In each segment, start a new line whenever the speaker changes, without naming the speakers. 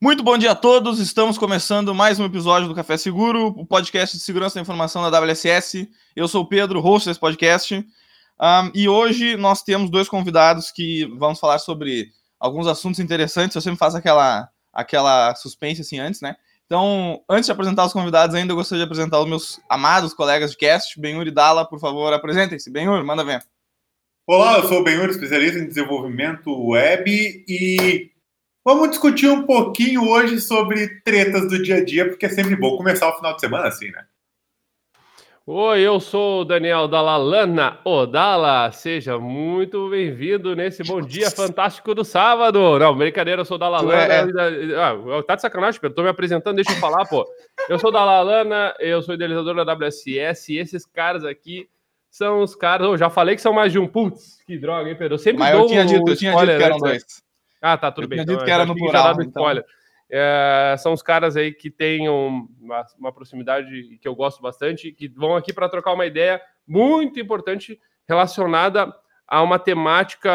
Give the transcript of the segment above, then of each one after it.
Muito bom dia a todos. Estamos começando mais um episódio do Café Seguro, o podcast de segurança da informação da WSS. Eu sou o Pedro, host desse podcast. Um, e hoje nós temos dois convidados que vamos falar sobre alguns assuntos interessantes. Eu sempre faço aquela, aquela suspense assim antes, né? Então, antes de apresentar os convidados, ainda eu gostaria de apresentar os meus amados colegas de cast. Benhur e Dala, por favor, apresentem-se. Benhur, manda ver.
Olá, eu sou o Benhur, especialista em desenvolvimento web e Vamos discutir um pouquinho hoje sobre tretas do dia a dia, porque é sempre bom começar o final de semana assim, né?
Oi, eu sou o Daniel Dalalana Odala. Seja muito bem-vindo nesse bom dia fantástico do sábado. Não, brincadeira, eu sou o Dalalana. É... Ah, tá de sacanagem, Pedro. Tô me apresentando, deixa eu falar, pô. Eu sou o Dalalana, eu sou idealizador da WSS e esses caras aqui são os caras. Eu já falei que são mais de um. Putz, que droga, hein, Pedro? Eu sempre
Mas
dou
eu tinha dito, eu tinha dito que eram dois.
Ah, tá, tudo
eu
bem.
Tinha dito então, que era no plural.
Então. É, são os caras aí que têm uma, uma proximidade que eu gosto bastante, que vão aqui para trocar uma ideia muito importante relacionada a uma temática,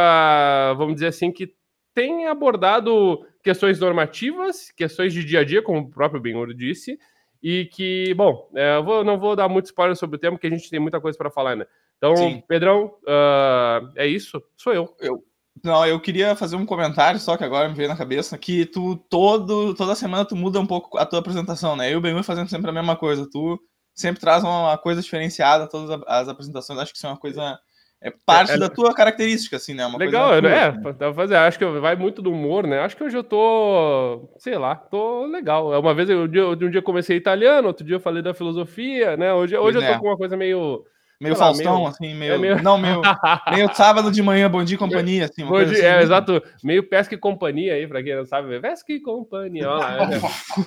vamos dizer assim, que tem abordado questões normativas, questões de dia a dia, como o próprio Benhur disse, e que, bom, é, eu vou, não vou dar muito spoiler sobre o tema, porque a gente tem muita coisa para falar, né? Então, Sim. Pedrão, uh, é isso, sou eu.
Eu, não, eu queria fazer um comentário, só que agora me veio na cabeça, que tu todo, toda semana tu muda um pouco a tua apresentação, né? Eu e o Benhur fazendo sempre a mesma coisa. Tu sempre traz uma coisa diferenciada todas as apresentações. Acho que isso é uma coisa. É parte é, é... da tua característica, assim, né? Uma
Legal, tua, é, né? dá pra fazer. Acho que vai muito do humor, né? Acho que hoje eu tô, sei lá, tô legal. Uma vez eu, um dia comecei italiano, outro dia eu falei da filosofia, né? Hoje, hoje eu tô é. com uma coisa meio
Meio Faustão, meio, assim, meio, é meio... Não, meio, meio sábado de manhã, bom dia e companhia, assim.
Dia, assim, é, exato. Meio pesca e companhia aí, pra quem não sabe. Pesca e companhia, ó lá.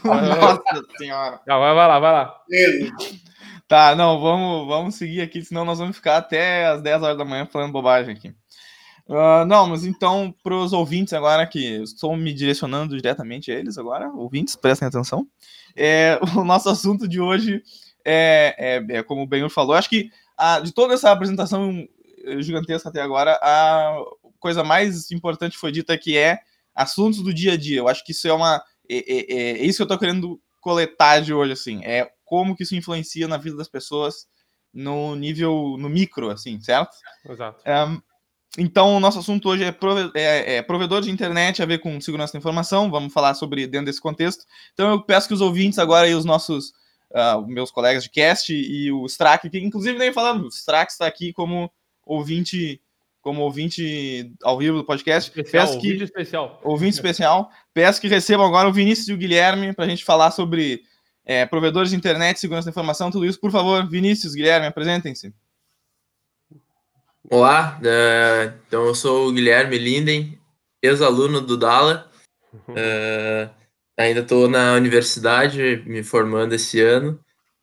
Nossa senhora.
Não, vai, vai lá, vai lá.
Tá, não, vamos, vamos seguir aqui, senão nós vamos ficar até as 10 horas da manhã falando bobagem aqui. Uh, não, mas então, para os ouvintes agora, que estou me direcionando diretamente a eles agora, ouvintes, prestem atenção. É, o nosso assunto de hoje é, é, é como o Benhur falou, acho que a, de toda essa apresentação gigantesca até agora, a coisa mais importante foi dita que é assuntos do dia a dia. Eu acho que isso é uma. É, é, é, é isso que eu tô querendo coletar de hoje, assim. É como que isso influencia na vida das pessoas no nível, no micro, assim, certo?
Exato.
Um, então, o nosso assunto hoje é, prove é, é, provedor de internet a ver com segurança da informação. Vamos falar sobre dentro desse contexto. Então, eu peço que os ouvintes agora e os nossos uh, meus colegas de cast e o Strack, que inclusive nem falando, o Strack está aqui como ouvinte como ouvinte ao vivo do podcast.
Especial, Peço que, ouvinte especial.
Ouvinte especial. Peço que recebam agora o Vinícius e o Guilherme para a gente falar sobre é, provedores de internet, segurança da informação, tudo isso. Por favor, Vinícius, Guilherme, apresentem-se.
Olá, uh, então eu sou o Guilherme Linden, ex-aluno do Dala. Uh, ainda estou na universidade, me formando esse ano,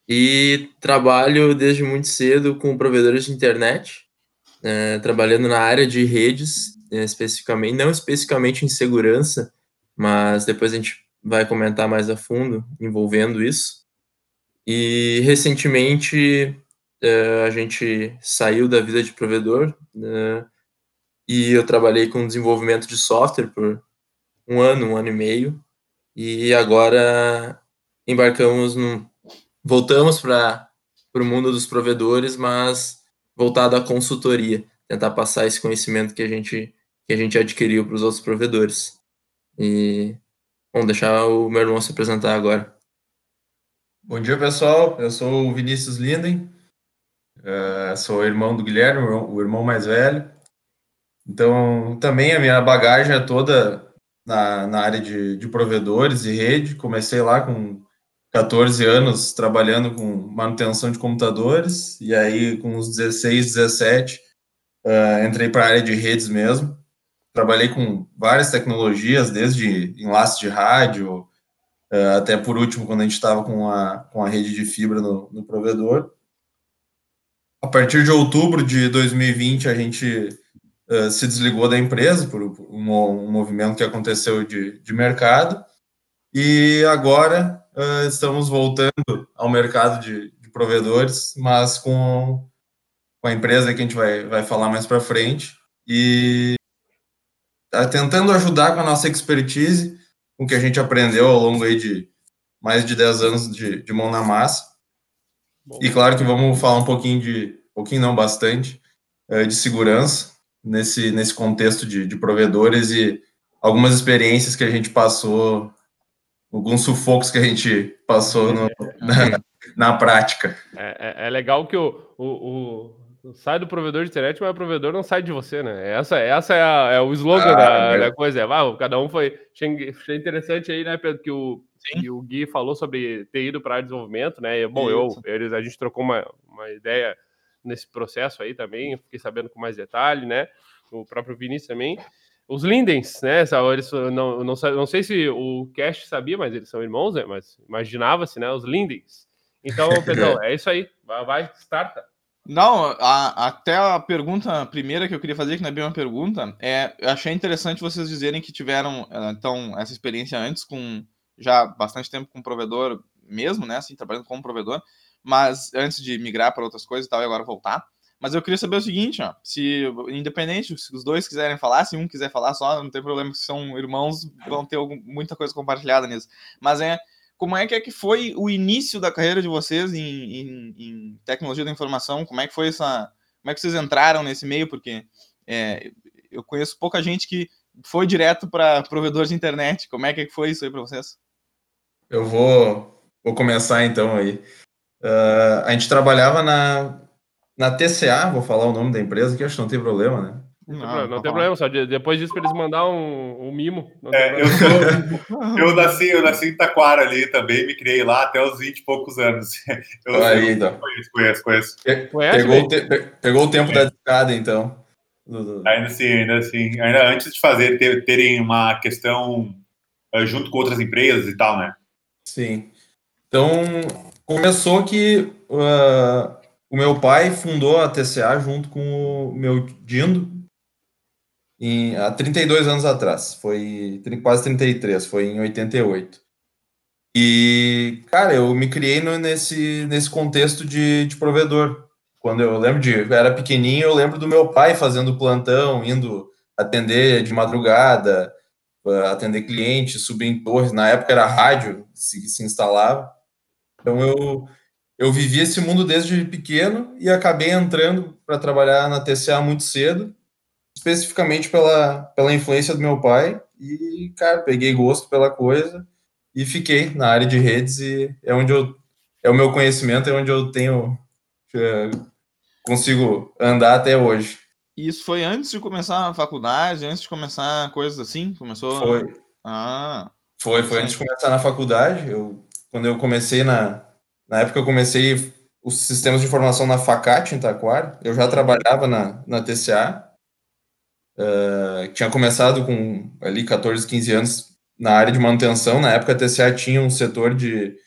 e trabalho desde muito cedo com provedores de internet, é, trabalhando na área de redes, é, especificamente, não especificamente em segurança, mas depois a gente vai comentar mais a fundo envolvendo isso. E recentemente é, a gente saiu da vida de provedor né, e eu trabalhei com desenvolvimento de software por um ano, um ano e meio, e agora embarcamos no. Voltamos para o mundo dos provedores, mas voltado à consultoria, tentar passar esse conhecimento que a gente, que a gente adquiriu para os outros provedores. E vamos deixar o meu irmão se apresentar agora.
Bom dia, pessoal. Eu sou o Vinícius Linden, uh, sou irmão do Guilherme, o irmão mais velho. Então, também a minha bagagem é toda na, na área de, de provedores e rede. Comecei lá com 14 anos trabalhando com manutenção de computadores, e aí com uns 16, 17, uh, entrei para a área de redes mesmo. Trabalhei com várias tecnologias, desde enlace de rádio, uh, até por último, quando a gente estava com a, com a rede de fibra no, no provedor. A partir de outubro de 2020, a gente uh, se desligou da empresa por um, um movimento que aconteceu de, de mercado, e agora uh, estamos voltando ao mercado de, de, provedores, mas com, com a empresa que a gente vai, vai falar mais para frente, e tá tentando ajudar com a nossa expertise com o que a gente aprendeu ao longo aí de mais de 10 anos de, de mão na massa. Bom. E claro que vamos falar um pouquinho de, um pouquinho não, bastante, eh, de segurança nesse, nesse contexto de, de provedores e algumas experiências que a gente passou, alguns sufocos que a gente passou no, na, na, prática.
É, é, é, legal que o, o, o, sai do provedor de internet, mas o provedor não sai de você, né? Essa, essa é, a, é o slogan ah, da, da, coisa. É, ah, cada um foi. Achei interessante aí, né, Pedro, que o, que o Gui falou sobre ter ido para desenvolvimento, né? E, bom, eu, eles, a gente trocou uma, uma ideia nesse processo aí também, fiquei sabendo com mais detalhe, né? O próprio Vinícius também. Os Lindens, né? Eles, não, não, não sei se o Cash sabia, mas eles são irmãos, né? Mas imaginava-se, né? Os Lindens. Então, Pedro, é isso aí. Vai, vai starta.
Não, a, até a pergunta primeira que eu queria fazer, que não é bem uma pergunta, é eu achei interessante vocês dizerem que tiveram eh, então essa experiência antes com já bastante tempo com provedor mesmo, né? Assim, trabalhando como provedor, mas antes de migrar para outras coisas e tal, e agora voltar. Mas eu queria saber o seguinte, ó, se independente, se os dois quiserem falar, se um quiser falar só, não tem problema, se são irmãos, vão ter algum, muita coisa compartilhada nisso. Mas é, como é que, é que foi o início da carreira de vocês em, em, em, tecnologia da informação? Como é que foi essa, como é que vocês entraram nesse meio? Porque é, eu conheço pouca gente que foi direto para provedor de internet. Como é que foi isso aí para vocês?
Eu vou, vou começar então aí. Uh, a gente trabalhava na, na TCA, vou falar o nome da empresa, que acho que não tem problema, né?
Não, não, não tem problema, só de, depois disso para eles mandar um, um mimo.
É, eu, sou, eu, nasci, eu nasci em Taquara ali também, me criei lá até os 20 e poucos anos. Eu,
Aí, eu então.
conheço, conheço, conheço.
Pegou, o, te, pegou o tempo é. da discada, então.
Ainda assim, ainda assim. Ainda antes de fazer, ter, terem uma questão uh, junto com outras empresas e tal, né?
Sim. Então, começou que uh, o meu pai fundou a TCA junto com o meu Dindo em, há 32 anos atrás. Foi quase 33, foi em 88. E, cara, eu me criei no, nesse, nesse contexto de, de provedor. Quando eu lembro de. Eu era pequenininho, eu lembro do meu pai fazendo plantão, indo atender de madrugada, atender clientes, subir em torres. Na época era rádio, se, se instalava. Então eu eu vivi esse mundo desde pequeno e acabei entrando para trabalhar na TCA muito cedo, especificamente pela, pela influência do meu pai. E, cara, peguei gosto pela coisa e fiquei na área de redes e é onde eu é o meu conhecimento, é onde eu tenho é, consigo andar até hoje.
Isso foi antes de começar a faculdade, antes de começar coisas assim? Começou?
Foi.
Ah.
Foi, foi antes de começar na faculdade. Eu, quando eu comecei na, na época eu comecei os sistemas de informação na Facate, em Taquara. Eu já trabalhava na, na TCA. Uh, tinha começado com ali 14, 15 anos na área de manutenção. Na época a TCA tinha um setor de,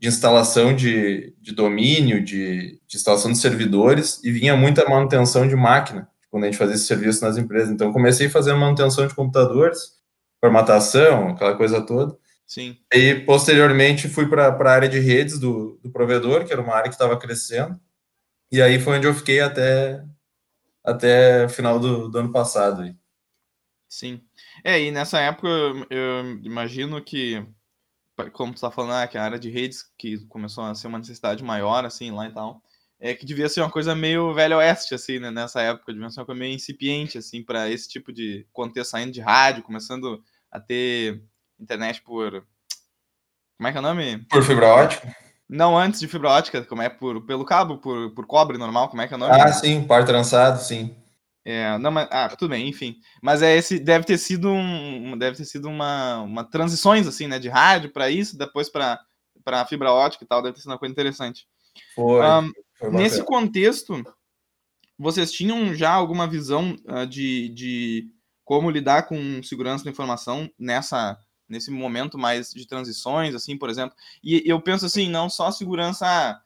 de instalação de, de domínio, de, de instalação de servidores, e vinha muita manutenção de máquina, quando a gente fazia esse serviço nas empresas. Então comecei fazendo manutenção de computadores, formatação, aquela coisa toda.
Sim.
E posteriormente fui para a área de redes do, do provedor, que era uma área que estava crescendo. E aí foi onde eu fiquei até até final do, do ano passado. Aí.
Sim. É, e nessa época eu, eu imagino que, como tu está falando, ah, que a área de redes que começou a ser uma necessidade maior, assim, lá e tal, é que devia ser uma coisa meio velho oeste, assim, né, nessa época, devia ser uma coisa meio incipiente, assim, para esse tipo de contexto saindo de rádio, começando a ter internet por. Como é que é o nome?
Por fibra ótica?
Não antes de fibra ótica, como é por, pelo cabo, por, por cobre normal, como é que é o nome?
Ah, sim, par trançado, sim.
É, não, mas, ah, tudo bem, enfim. Mas é esse deve ter sido um, deve ter sido uma, uma transições assim, né, de rádio para isso, depois para para fibra ótica e tal, deve ter sido uma coisa interessante.
Foi. Um, foi
nesse contexto, vocês tinham já alguma visão uh, de, de como lidar com segurança da informação nessa nesse momento mais de transições, assim, por exemplo. E eu penso assim, não só segurança,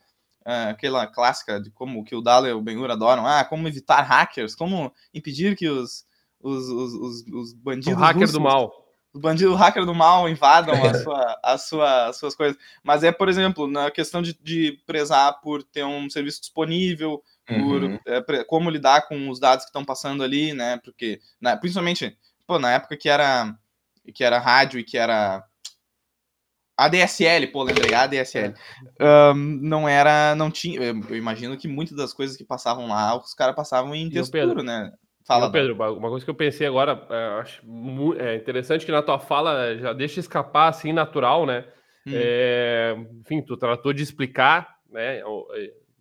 uh, aquela clássica de como que o Dala e o Benhur adoram, ah, como evitar hackers, como impedir que os, os, os, os, os bandidos. O
hacker russos, do mal.
Os bandidos hacker do mal invadam a sua, a sua, as suas coisas. Mas é, por exemplo, na questão de, de prezar por ter um serviço disponível, por uhum. é, como lidar com os dados que estão passando ali, né? Porque, né, principalmente, pô, na época que era que era rádio e que era ADSL, pô, lembrei, ADSL. Um, não era, não tinha, eu imagino que muitas das coisas que passavam lá, os caras passavam em textura, Pedro, né?
Fala, Pedro, uma coisa que eu pensei agora, é, acho é interessante que na tua fala já deixa escapar assim natural, né? Hum. É, enfim, tu tratou de explicar, né? É,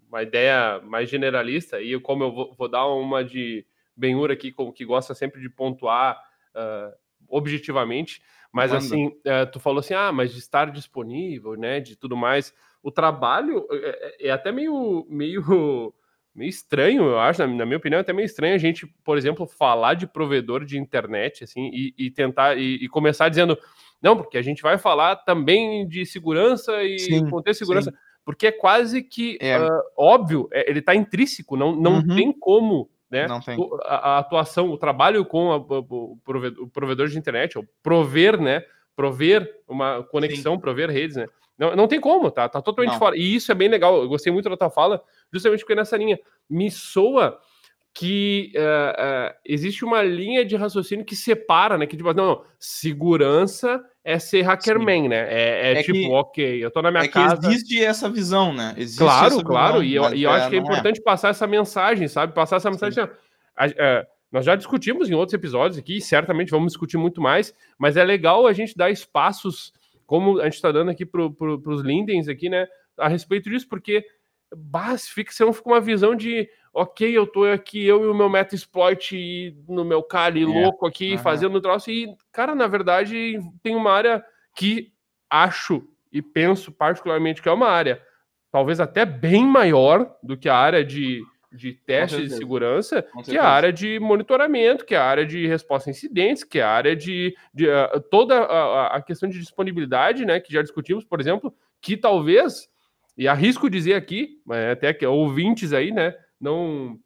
uma ideia mais generalista e como eu vou, vou dar uma de Benhur aqui, como que gosta sempre de pontuar uh, objetivamente, mas Manda. assim, uh, tu falou assim, ah, mas de estar disponível, né? De tudo mais, o trabalho é, é até meio meio meio estranho, eu acho, na, na, minha opinião, é até meio estranho a gente, por exemplo, falar de provedor de internet, assim, e, e tentar, e, e, começar dizendo, não, porque a gente vai falar também de segurança e sim, conter segurança, sim. porque é quase que é. Uh, óbvio, é, ele está intrínseco, não, não uhum. tem como, né, a, a, atuação, o trabalho com a, o, provedor, o provedor de internet, ou prover, né, prover uma conexão, sim. prover redes, né, não, não tem como, tá? Tá totalmente não. fora. E isso é bem legal. Eu gostei muito da tua fala, justamente porque nessa linha me soa que uh, uh, existe uma linha de raciocínio que separa, né? Que tipo, não, não segurança é ser hackerman, né? É, é, é tipo, que, ok, eu tô na minha é casa.
Que existe essa visão, né? Existe
claro, claro. Visão, e eu, e eu acho que é, é importante é. passar essa mensagem, sabe? Passar essa mensagem. Assim, a, a, nós já discutimos em outros episódios aqui, certamente vamos discutir muito mais, mas é legal a gente dar espaços como a gente está dando aqui para pro, os Lindens aqui, né, a respeito disso, porque base, fica, você não fica uma visão de ok, eu tô aqui, eu e o meu Metasploit no meu Kali é. louco aqui, uhum. fazendo troço, e, cara, na verdade, tem uma área que acho e penso particularmente que é uma área talvez até bem maior do que a área de de testes de segurança, que é a área de monitoramento, que é a área de resposta a incidentes, que é a área de, de uh, toda a, a, questão de disponibilidade, né, que já discutimos, por exemplo, que talvez, e arrisco dizer aqui, até que ouvintes aí, né, não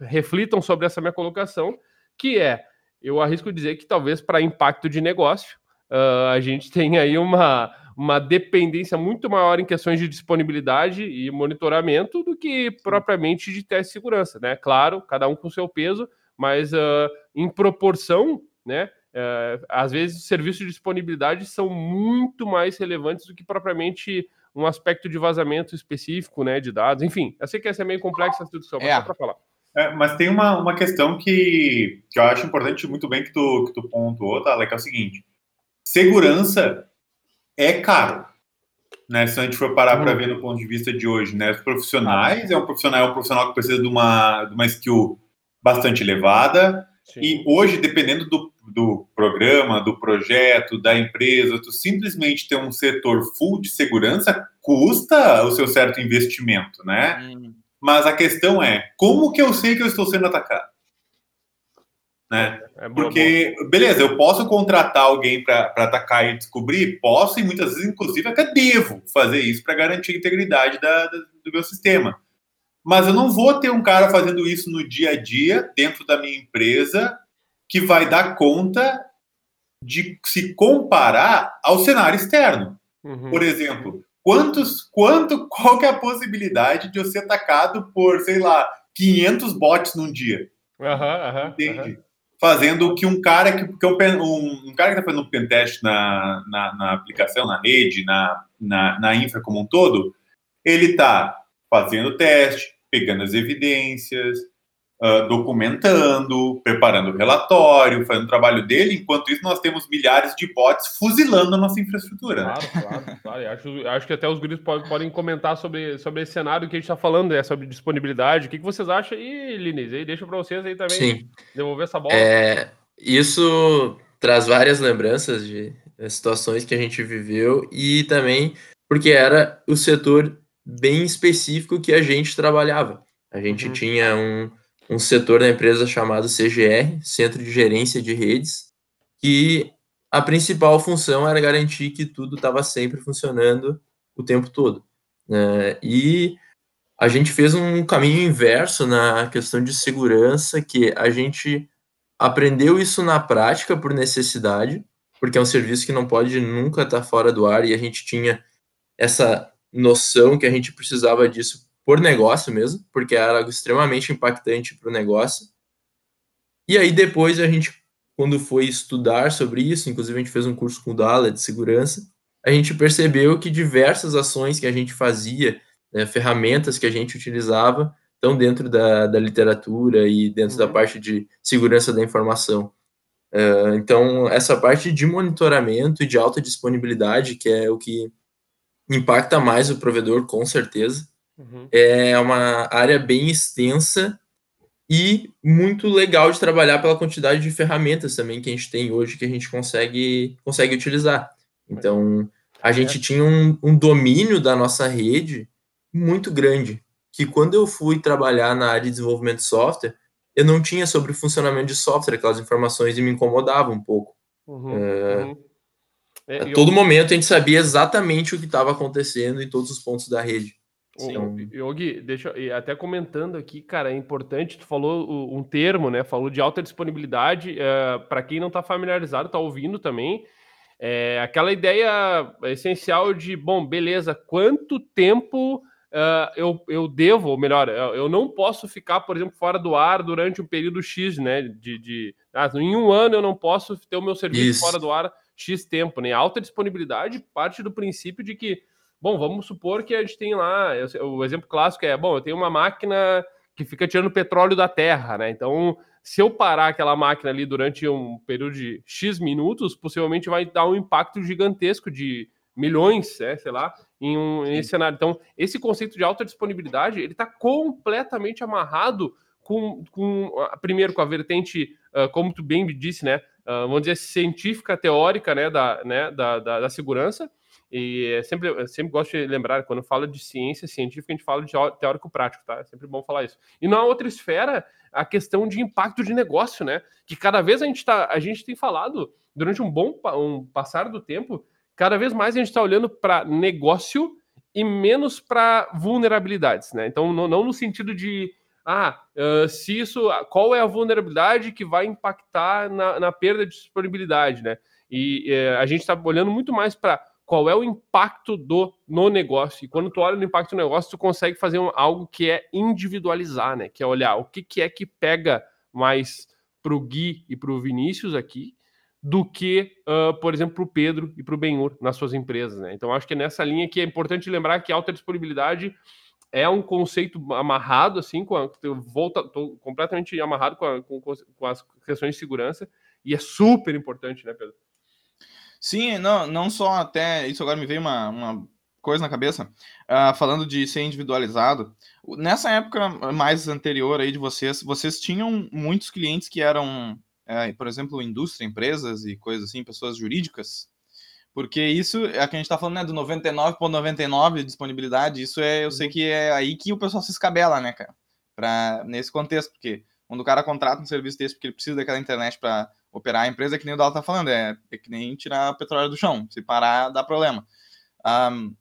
reflitam sobre essa minha colocação, que é, eu arrisco dizer que talvez para impacto de negócio, uh, a gente tem aí uma uma dependência muito maior em questões de disponibilidade e monitoramento do que propriamente de teste de segurança, né? Claro, cada um com seu peso, mas uh, em proporção, né? Uh, às vezes os serviços de disponibilidade são muito mais relevantes do que propriamente um aspecto de vazamento específico, né? De dados, enfim. Eu sei que essa é meio complexa a discussão, mas é. só para falar.
É, mas tem uma, uma questão que, que eu acho importante muito bem que tu, que tu pontuou, tá, que é o seguinte. Segurança é caro. Né, se a gente for parar para uhum. ver no ponto de vista de hoje, né, os profissionais, é um profissional, é um profissional que precisa de uma, de uma skill bastante elevada, Sim. e hoje, dependendo do, do programa, do projeto, da empresa, tu simplesmente ter um setor full de segurança custa o seu certo investimento, né? Hum. Mas a questão é, como que eu sei que eu estou sendo atacado? Né? É Porque, beleza, eu posso contratar alguém para atacar e descobrir? Posso, e muitas vezes, inclusive, até devo fazer isso para garantir a integridade da, da, do meu sistema. Mas eu não vou ter um cara fazendo isso no dia a dia, dentro da minha empresa, que vai dar conta de se comparar ao cenário externo. Uhum. Por exemplo, quantos, quanto, qual que é a possibilidade de eu ser atacado por, sei lá, 500 bots num dia?
Uhum,
Entende? fazendo o que um cara que, que é um, um, cara que está fazendo um pentest na, na, na, aplicação, na rede, na, na, na infra como um todo, ele está fazendo o teste, pegando as evidências, uh, documentando, preparando o relatório, fazendo o trabalho dele. Enquanto isso, nós temos milhares de bots fuzilando a nossa infraestrutura.
Claro, claro, claro. Acho, acho que até os guris podem, podem comentar sobre, sobre esse cenário que a gente está falando, né, sobre disponibilidade. O que, que vocês acham? E, Linês, aí deixa para vocês aí também
Sim.
devolver essa bola.
É, isso traz várias lembranças de situações que a gente viveu e também porque era o setor bem específico que a gente trabalhava. A gente uhum. tinha um, um setor da empresa chamado CGR, Centro de Gerência de Redes, que a principal função era garantir que tudo estava sempre funcionando o tempo todo. Né? E a gente fez um caminho inverso na questão de segurança, que a gente aprendeu isso na prática por necessidade, porque é um serviço que não pode nunca estar fora do ar e a gente tinha essa noção que a gente precisava disso por negócio mesmo, porque era algo extremamente impactante para o negócio. E aí depois a gente quando foi estudar sobre isso, inclusive a gente fez um curso com o Dala de segurança, a gente percebeu que diversas ações que a gente fazia, né, ferramentas que a gente utilizava, estão dentro da, da literatura e dentro uhum. da parte de segurança da informação. Uh, então, essa parte de monitoramento e de alta disponibilidade, que é o que impacta mais o provedor, com certeza, uhum. é uma área bem extensa e muito legal de trabalhar pela quantidade de ferramentas também que a gente tem hoje que a gente consegue, consegue utilizar. Então, a é. gente tinha um, um domínio da nossa rede muito grande, que quando eu fui trabalhar na área de desenvolvimento de software, eu não tinha sobre o funcionamento de software aquelas informações e me incomodava um pouco. Uhum, é, uhum. É, a todo eu... momento a gente sabia exatamente o que estava acontecendo em todos os pontos da rede.
Então... Yogi, deixa até comentando aqui, cara, é importante, tu falou um termo, né? Falou de alta disponibilidade. É, Para quem não está familiarizado, está ouvindo também. É, aquela ideia essencial de, bom, beleza, quanto tempo uh, eu, eu devo, ou melhor, eu não posso ficar, por exemplo, fora do ar durante um período X, né? De, de ah, em um ano eu não posso ter o meu serviço Isso. fora do ar X tempo, né? alta disponibilidade parte do princípio de que, bom, vamos supor que a gente tem lá, o exemplo clássico é, bom, eu tenho uma máquina que fica tirando petróleo da terra, né? Então, se eu parar aquela máquina ali durante um período de X minutos, possivelmente vai dar um impacto gigantesco de milhões, é, sei lá, em um em cenário. Então, esse conceito de alta disponibilidade, ele está completamente amarrado com, com, primeiro, com a vertente, uh, como tu bem me disse, né, uh, vamos dizer, científica, teórica, né, da, né, da, da, da segurança, e é sempre, eu sempre gosto de lembrar, quando fala de ciência científica, a gente fala de teórico-prático, tá? É sempre bom falar isso. E na outra esfera, a questão de impacto de negócio, né? Que cada vez a gente, tá, a gente tem falado, durante um bom um passar do tempo, cada vez mais a gente está olhando para negócio e menos para vulnerabilidades, né? Então, não, não, no sentido de, ah, uh, se isso, qual é a vulnerabilidade que vai impactar na, na perda de disponibilidade, né? E uh, a gente está olhando muito mais para qual é o impacto do no negócio. E quando tu olha no impacto do negócio, tu consegue fazer um, algo que é individualizar, né? Que é olhar o que, que é que pega mais para o Gui e para o Vinícius aqui do que, uh, por exemplo, para o Pedro e para o Benhur nas suas empresas. Né? Então, acho que é nessa linha que é importante lembrar que alta disponibilidade é um conceito amarrado, assim, com a, volta, tô completamente amarrado com, a, com, com, as questões de segurança, e é super importante, né, Pedro?
Sim, não, não só até, isso agora me veio uma, uma coisa na cabeça, uh, falando de ser individualizado, nessa época mais anterior aí de vocês, vocês tinham muitos clientes que eram é, por exemplo, indústria, empresas e coisas assim, pessoas jurídicas, porque isso é que a gente está falando, né, do 99,99 de disponibilidade, isso é, eu sei uhum. que é aí que o pessoal se escabela, né, cara, pra, nesse contexto, porque quando o cara contrata um serviço desse porque ele precisa daquela internet para operar a empresa, é que nem o Dal tá falando, é, é que nem tirar petróleo do chão, se parar, dá problema. Um,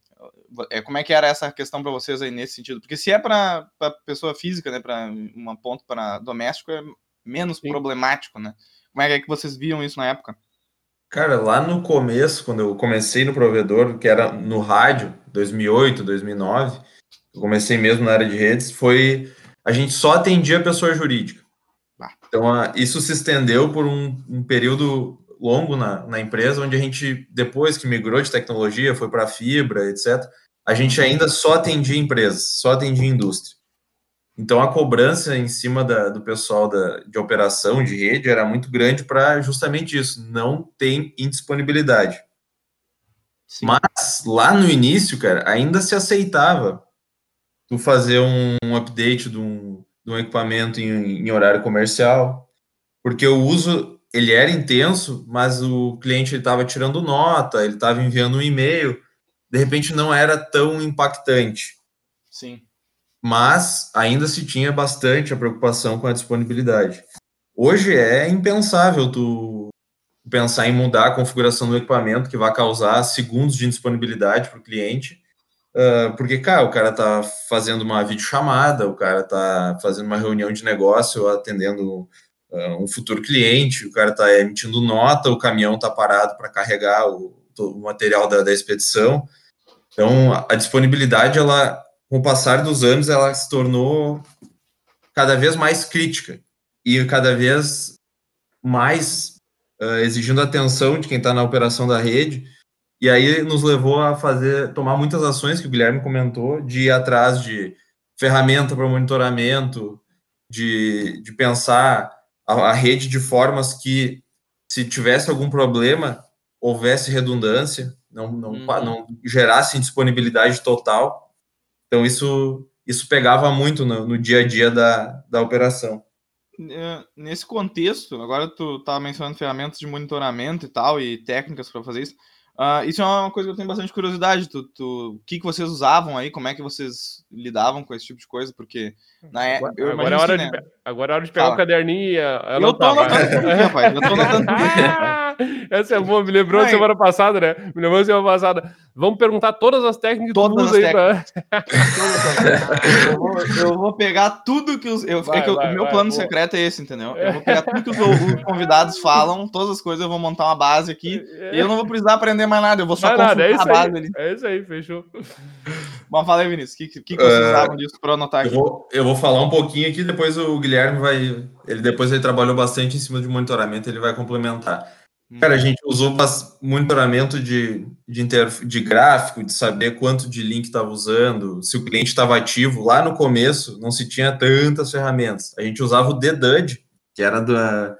é, como é que era essa questão para vocês aí nesse sentido? Porque se é para pessoa física, né, para um ponto para doméstico, é menos Sim. problemático, né? Como é que vocês viam isso na época?
Cara, lá no começo, quando eu comecei no provedor, que era no rádio, 2008, 2009, eu comecei mesmo na área de redes, foi a gente só atendia a pessoa jurídica. Então, isso se estendeu por um, um período longo na, na, empresa, onde a gente, depois que migrou de tecnologia, foi para fibra, etc., a gente ainda só atendia empresas, só atendia indústria. Então, a cobrança em cima da, do pessoal da, de operação de rede era muito grande para justamente isso, não tem indisponibilidade. Sim. Mas, lá no início, cara, ainda se aceitava tu fazer um, um update de um, um equipamento em, em, horário comercial, porque o uso, ele era intenso, mas o cliente estava tirando nota, ele estava enviando um e-mail, de repente não era tão impactante.
Sim
mas ainda se tinha bastante a preocupação com a disponibilidade. Hoje é impensável tu pensar em mudar a configuração do equipamento que vai causar segundos de indisponibilidade para o cliente, uh, porque, cara, o cara está fazendo uma videochamada, o cara está fazendo uma reunião de negócio, atendendo uh, um futuro cliente, o cara está emitindo nota, o caminhão está parado para carregar o, o material da, da expedição. Então, a disponibilidade, ela com o passar dos anos, ela se tornou cada vez mais crítica e cada vez mais uh, exigindo atenção de quem está na operação da rede. E aí nos levou a fazer, tomar muitas ações que o Guilherme comentou, de ir atrás de ferramenta para monitoramento, de, de pensar a, a rede de formas que, se tivesse algum problema, houvesse redundância, não, não, uhum. não gerasse indisponibilidade total. Então, isso, isso pegava muito no, no dia a dia da, da operação.
É, nesse contexto, agora tu tá mencionando ferramentas de monitoramento e tal, e técnicas para fazer isso. Uh, isso é uma coisa que eu tenho bastante curiosidade. Tu, tu, o que, que vocês usavam aí? Como é que vocês lidavam com esse tipo de coisa? Porque na
é, agora, agora, é hora de, né? agora é hora de pegar o um caderninho e
eu tô anotando tudo rapaz. Eu tô anotando tudo.
Essa é boa, me lembrou Ai. semana passada, né? Me lembrou semana passada. Vamos perguntar todas as técnicas
todas que tu usa aí pra... eu, vou, eu vou pegar tudo que os. Eu, vai, é que vai, o meu vai, plano boa. secreto é esse, entendeu? Eu vou pegar tudo que os, os, convidados falam, todas as coisas, eu vou montar uma base aqui. É. E eu não vou precisar aprender mais nada, eu vou só
nada, é isso a base aí, ali. É isso aí, fechou.
Bom, fala aí, Vinícius. O que, que, que vocês uh, usavam disso para anotar aqui?
Eu vou, eu vou falar um pouquinho aqui, depois o Guilherme vai. Ele depois ele trabalhou bastante em cima de monitoramento, ele vai complementar. Cara, a gente usou monitoramento de, de, inter, de gráfico, de saber quanto de link estava usando, se o cliente estava ativo. Lá no começo, não se tinha tantas ferramentas. A gente usava o DDUD, que era, da,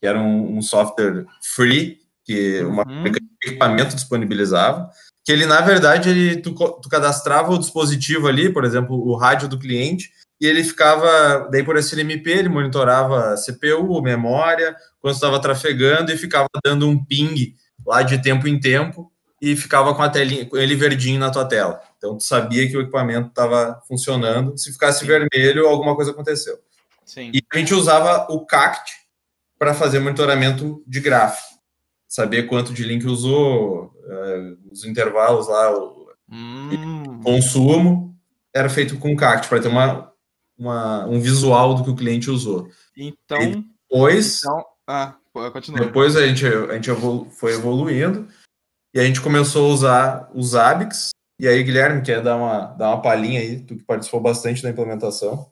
que era um, um software free, que uma uhum. equipamento disponibilizava, que ele, na verdade, ele, tu, tu cadastrava o dispositivo ali, por exemplo, o rádio do cliente, e ele ficava, daí por SNMP, ele monitorava CPU, memória, quando estava trafegando e ficava dando um ping lá de tempo em tempo e ficava com a telinha, com ele verdinho na tua tela. Então tu sabia que o equipamento estava funcionando. Se ficasse Sim. vermelho, alguma coisa aconteceu. Sim. E a gente usava o CACT para fazer monitoramento de gráfico, saber quanto de link usou, uh, os intervalos lá, o hum. consumo era feito com CACT para ter uma uma, um visual do que o cliente usou.
Então.
E depois.
Então, ah, continua.
Depois a gente, a gente evolu foi evoluindo e a gente começou a usar os ABICs. E aí, Guilherme, quer dar uma, dar uma palhinha aí, tu que participou bastante da implementação.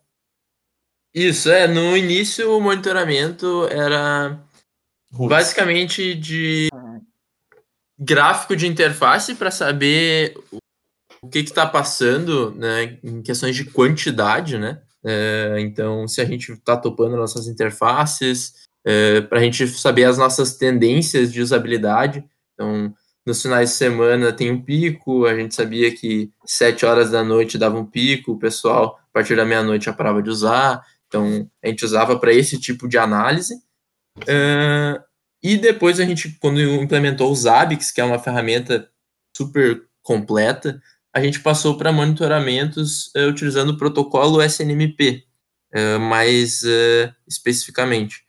Isso, é. No início, o monitoramento era basicamente de gráfico de interface para saber o que está passando né, em questões de quantidade, né? É, então, se a gente está topando nossas interfaces, é, para a gente saber as nossas tendências de usabilidade. Então, nos finais de semana tem um pico, a gente sabia que sete horas da noite dava um pico, o pessoal, a partir da meia-noite, a prova de usar. Então, a gente usava para esse tipo de análise. É, e depois a gente, quando implementou o Zabbix, que é uma ferramenta super completa, a gente passou para monitoramentos uh, utilizando o protocolo SNMP, uh, eh, mais uh, especificamente.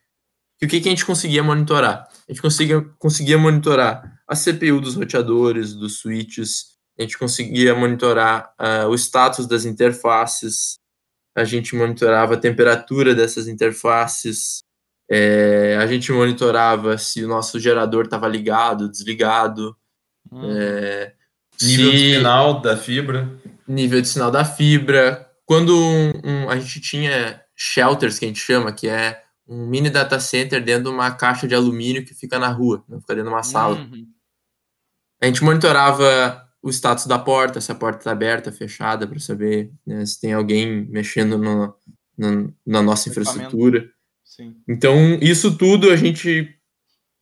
E o que, que a gente conseguia monitorar? A gente conseguia, conseguia monitorar a CPU dos roteadores, dos switches, a gente conseguia monitorar o status das interfaces, a gente monitorava a temperatura dessas interfaces, é, a gente monitorava se o nosso gerador estava ligado, desligado.
Hum. É, Nível de sinal da fibra.
Nível de sinal da fibra. Quando um, um, a gente tinha shelters, que a gente chama, que é um mini data center dentro de uma caixa de alumínio que fica na rua, não fica dentro de uma sala. Uhum. A gente monitorava o status da porta, se a porta está aberta, fechada, para saber né, se tem alguém mexendo no, no, na nossa infraestrutura. Sim. Então, isso tudo a gente.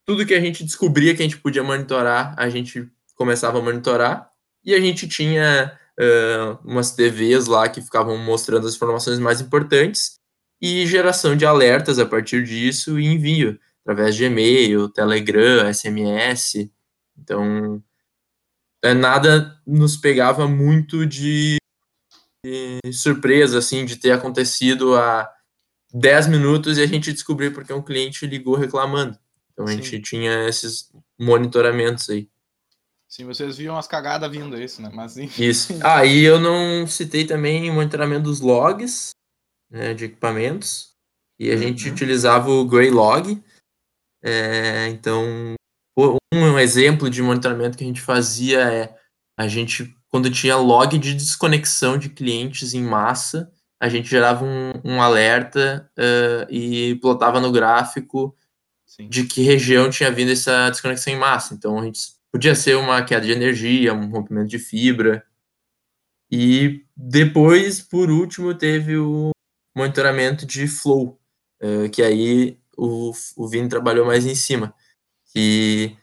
Tudo que a gente descobria que a gente podia monitorar, a gente começava a monitorar, e a gente tinha uh, umas TVs lá que ficavam mostrando as informações mais importantes, e geração de alertas a partir disso e envio, através de e-mail, Telegram, SMS. Então, é, nada nos pegava muito de, de surpresa, assim, de ter acontecido há 10 minutos e a gente descobrir porque um cliente ligou reclamando. Então, a Sim. gente tinha esses monitoramentos aí.
Sim, vocês viam as cagadas vindo, isso, né? Mas enfim.
Isso. Ah, e eu não citei também o monitoramento dos logs né, de equipamentos. E a uhum. gente utilizava o Greylog. É, então, um exemplo de monitoramento que a gente fazia é a gente, quando tinha log de desconexão de clientes em massa, a gente gerava um, um alerta uh, e plotava no gráfico Sim. de que região tinha vindo essa desconexão em massa. Então, a gente podia ser uma queda de energia, um rompimento de fibra. E depois, por último, teve o monitoramento de flow, uh, que aí o, o Vini trabalhou mais em cima, que,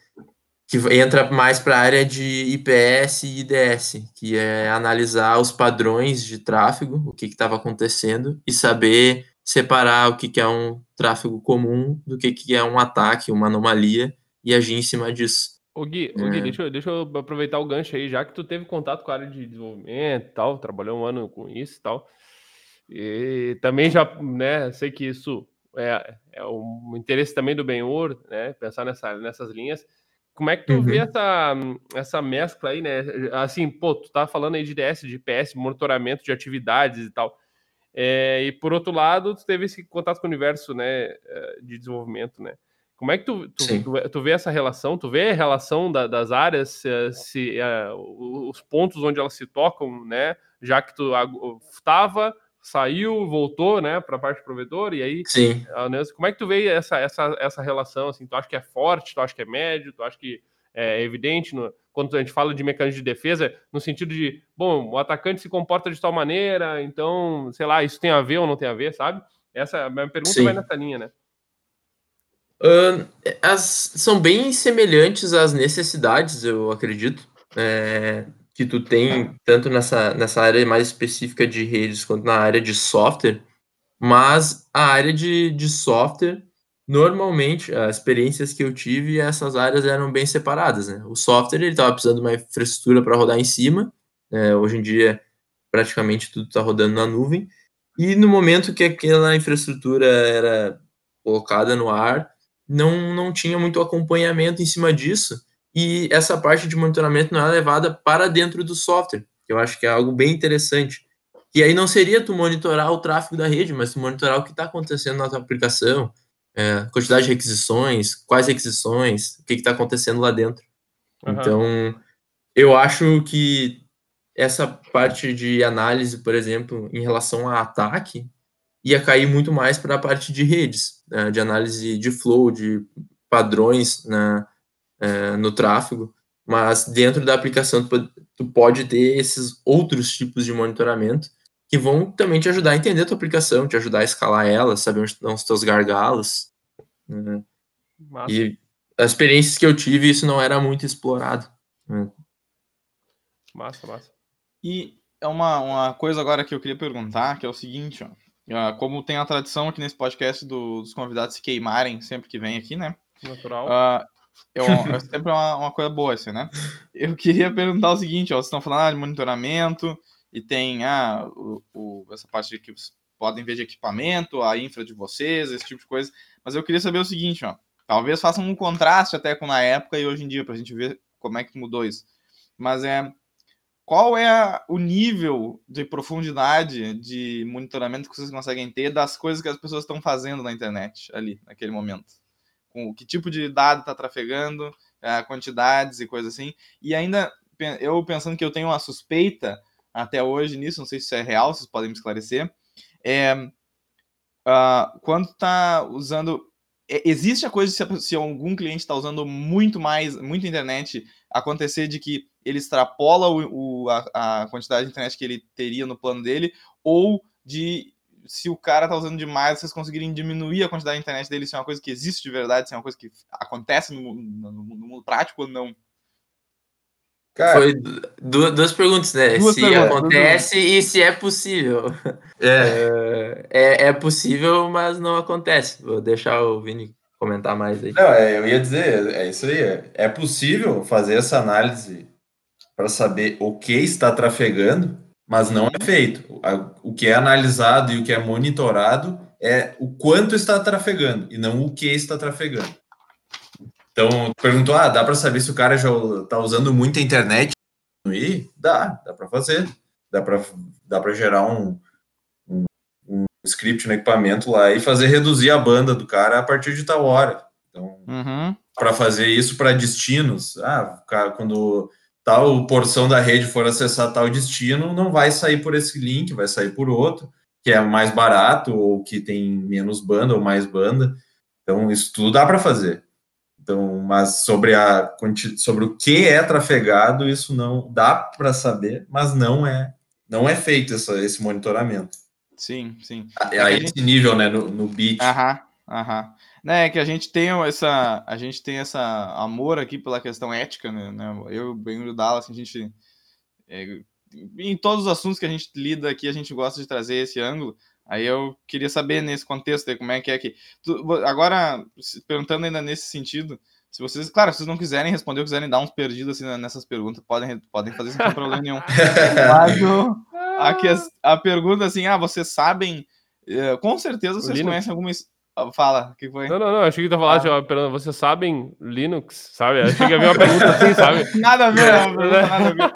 que entra mais para a área de IPS e IDS, que é analisar os padrões de tráfego, o que estava acontecendo, e saber separar o que, que é um tráfego comum do que, que é um ataque, uma anomalia, e agir em cima disso.
Ô Gui, é. Gui deixa, eu, deixa eu aproveitar o gancho aí, já que tu teve contato com a área de desenvolvimento e tal, trabalhou um ano com isso e tal. E também já, né, sei que isso é, é um interesse também do Benhur, né, pensar nessa, nessas linhas. Como é que tu uhum. vê essa, essa mescla aí, né? Assim, pô, tu tá falando aí de DS, de PS, monitoramento de atividades e tal. É, e por outro lado, tu teve esse contato com o universo, né, eh, de desenvolvimento, né? Como é que tu, tu, tu, tu vê essa relação? Tu vê a relação da, das áreas, se, se uh, os pontos onde elas se tocam, né? Já que tu estava, saiu, voltou, né, para a parte provedor, e aí,
Sim.
Como é que tu vê essa, essa, essa relação? Assim, tu acha que é forte? Tu acha que é médio? Tu acha que é evidente no, quando a gente fala de mecanismo de defesa, no sentido de, bom, o atacante se comporta de tal maneira, então, sei lá, isso tem a ver ou não tem a ver, sabe? Essa a minha pergunta Sim. vai nessa linha, né?
Uh, as, são bem semelhantes às necessidades, eu acredito, é, que tu tem tanto nessa, nessa área mais específica de redes quanto na área de software, mas a área de, de software, normalmente, as experiências que eu tive, essas áreas eram bem separadas. Né? O software ele estava precisando de uma infraestrutura para rodar em cima, é, hoje em dia praticamente tudo está rodando na nuvem, e no momento que aquela infraestrutura era colocada no ar, não, não tinha muito acompanhamento em cima disso, e essa parte de monitoramento não é levada para dentro do software, que eu acho que é algo bem interessante. E aí não seria tu monitorar o tráfego da rede, mas tu monitorar o que está acontecendo na tua aplicação, é, quantidade de requisições, quais requisições, o que está acontecendo lá dentro. Uhum. Então, eu acho que essa parte de análise, por exemplo, em relação a ataque, ia cair muito mais para a parte de redes, né, de análise de flow, de padrões na, é, no tráfego, mas dentro da aplicação tu, tu, pode ter esses outros tipos de monitoramento que vão também te ajudar a entender a tua aplicação, te ajudar a escalar ela, saber onde estão os teus gargalos. Né? E as experiências que eu tive, isso não era muito explorado. Né?
Massa, massa.
E é uma, uma coisa agora que eu queria perguntar, que é o seguinte, ó. Uh, como tem a tradição aqui nesse podcast do, dos convidados se queimarem sempre que vem aqui, né?
Natural.
Uh, é, é sempre uma, uma, coisa boa, assim, né? Eu queria perguntar o seguinte, ó, vocês estão falando ah, de monitoramento e tem ah, o, o, essa parte de que podem ver de equipamento, a infra de vocês, esse tipo de coisa. Mas eu queria saber o seguinte, ó. Talvez façam um contraste até com na época e hoje em dia, para a gente ver como é que mudou isso. Mas é qual é o nível de profundidade de monitoramento que vocês conseguem ter das coisas que as pessoas estão fazendo na internet ali, naquele momento? Com que tipo de dado está trafegando, é, quantidades e coisas assim. E ainda, eu pensando que eu tenho uma suspeita até hoje nisso, não sei se isso é real, vocês podem me esclarecer, é, uh, quando está usando é, existe a coisa se, se algum cliente está usando muito mais, muita internet, acontecer de que ele extrapola o, o a, a, quantidade de internet que ele teria no plano dele, ou de se o cara tá usando demais, vocês conseguirem diminuir a quantidade de internet dele, se é uma coisa que existe de verdade, se é uma coisa que acontece no, no, no mundo prático ou não.
Cara, Foi duas, duas perguntas, né? Duas se perguntas, acontece e se é possível. É. é. É, possível, mas não acontece. Vou deixar o Vini comentar mais aí.
Não, é, eu ia dizer, é isso aí. É, possível fazer essa análise para saber o que está trafegando, mas não é feito. O que é analisado e o que é monitorado é o quanto está trafegando e não o que está trafegando. Então, perguntou, ah, dá para saber se o cara já está usando muita internet? E dá, dá para fazer. Dá para dá gerar um, script no equipamento lá e fazer reduzir a banda do cara a partir de tal hora. Então,
uhum.
para fazer isso para destinos, ah, quando tal porção da rede for acessar tal destino, não vai sair por esse link, vai sair por outro, que é mais barato ou que tem menos banda ou mais banda. Então, isso tudo dá para fazer. Então, mas sobre, a, sobre o que é trafegado, isso não dá para saber, mas não é não é feito essa, esse monitoramento.
Sim, sim.
É a, a esse gente... nível, né, no, no bit.
Aham, aham. Né, é que a gente tem essa, a gente tem essa amor aqui pela questão ética, né? né eu, bem o Dallas, a gente é, em todos os assuntos que a gente lida aqui, a gente gosta de trazer esse ângulo. Aí eu queria saber nesse contexto aí, como é que é que. Agora, perguntando ainda nesse sentido, se vocês, claro, se vocês não quiserem responder, ou quiserem dar uns perdidos assim nessas perguntas, podem, podem fazer sem problema nenhum. Mas o, a, a pergunta assim, ah, vocês sabem. Eh, com certeza vocês Linux. conhecem alguma. Ah, fala, o que foi?
Não, não, não, achei que tu ia falar, ah. tipo, vocês sabem Linux, sabe? Achei que havia uma pergunta assim, sabe?
Nada a ver, não, nada a ver.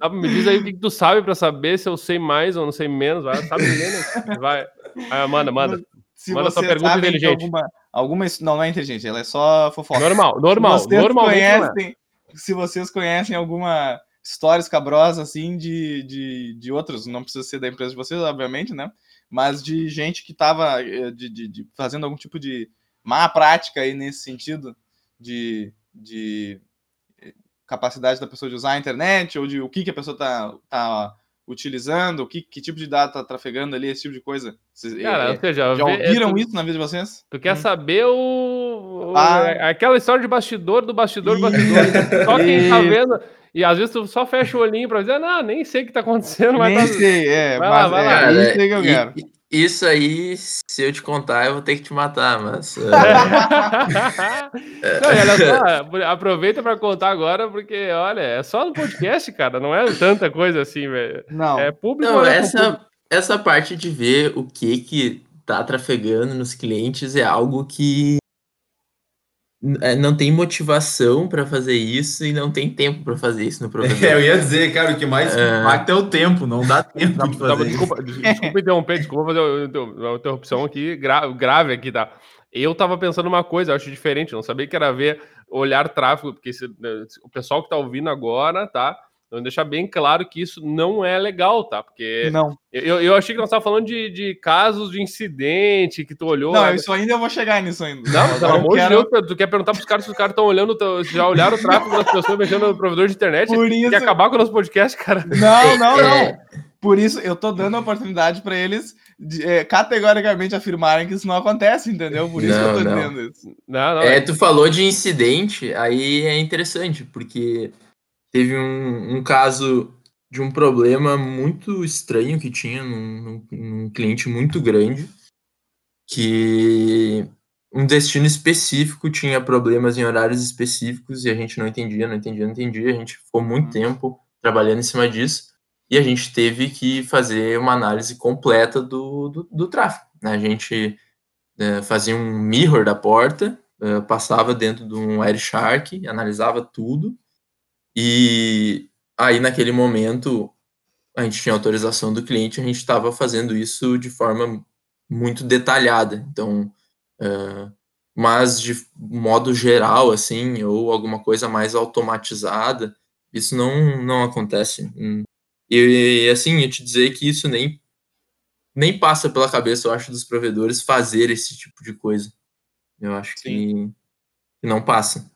Ah, me diz aí o que, tu sabe pra saber se eu sei mais ou não sei menos. Vai, sabe Linux? Vai. Manda, manda.
Se manda sua pergunta inteligente. Alguma, alguma, não, não é inteligente, ela é só fofoca.
Normal, normal. Se vocês, é.
conhecem, se vocês conhecem alguma história escabrosa, assim, de, de, de outros, não precisa ser da empresa de vocês, obviamente, né? Mas de gente que estava eh, de, de, de, fazendo algum tipo de má prática aí nesse sentido, de, de capacidade da pessoa de usar a internet, ou de o que, que a pessoa está tá utilizando, o que, que tipo de dado está trafegando ali, esse tipo de coisa. Vocês,
Cara,
é, já, já ouviram é, isso na vida de vocês?
Tu quer hum. saber o, o ah. aquela história de bastidor do bastidor do bastidor. Só quem está vendo. E às vezes tu só fecha o olhinho para dizer, não, nem sei o que está acontecendo.
Nem
tá...
sei, é.
Vai mas, lá, vai lá. Cara,
é, isso que eu quero. Isso aí, se eu te contar, eu vou ter que te matar, mas. Uh...
não, olha só, aproveita para contar agora, porque, olha, é só no podcast, cara, não é tanta coisa assim, velho.
Não.
É público.
Não, essa, público. essa parte de ver o que que tá trafegando nos clientes é algo que é, não tem motivação para fazer isso e não tem tempo para fazer isso no provedor.
É, eu ia dizer, cara, o que mais é... impacta é o tempo, não dá tempo de fazer
desculpa, desculpa interromper, desculpa fazer uma interrupção aqui grave aqui, tá? Eu tava pensando uma coisa, eu acho diferente, não sabia que era ver olhar tráfego, porque se, né, o pessoal que tá ouvindo agora, tá? Então, deixar bem claro que isso não é legal, tá? Porque
não.
Eu, eu achei que nós estávamos falando de, de casos de incidente que tu olhou.
Não, isso ainda eu vou chegar nisso ainda.
Não, pelo amor de Deus, tu quer perguntar para os caras se os caras estão olhando, já olharam o tráfego das pessoas mexendo no provedor de internet?
Por isso...
Quer acabar com o nosso podcast, cara?
Não, não, não. Por isso, eu tô dando a oportunidade para eles de, é, categoricamente afirmarem que isso não acontece, entendeu? Por isso não, que eu tô não. dizendo isso.
Não, não, é, é, tu falou de incidente, aí é interessante, porque teve um, um caso de um problema muito estranho que tinha num, num, cliente muito grande, que um destino específico tinha problemas em horários específicos e a gente não entendia, não entendia, não entendia. A gente ficou muito uhum. tempo trabalhando em cima disso e a gente teve que fazer uma análise completa do, do, do tráfego. Né? A gente é, fazia um mirror da porta, é, passava dentro de um Wireshark, analisava tudo e aí, naquele momento, a gente tinha autorização do cliente, a gente estava fazendo isso de forma muito detalhada. Então, uh, mas de modo geral, assim, ou alguma coisa mais automatizada, isso não, não acontece. E, assim, eu te dizer que isso nem, nem passa pela cabeça, eu acho, dos provedores fazer esse tipo de coisa. Eu acho que não passa.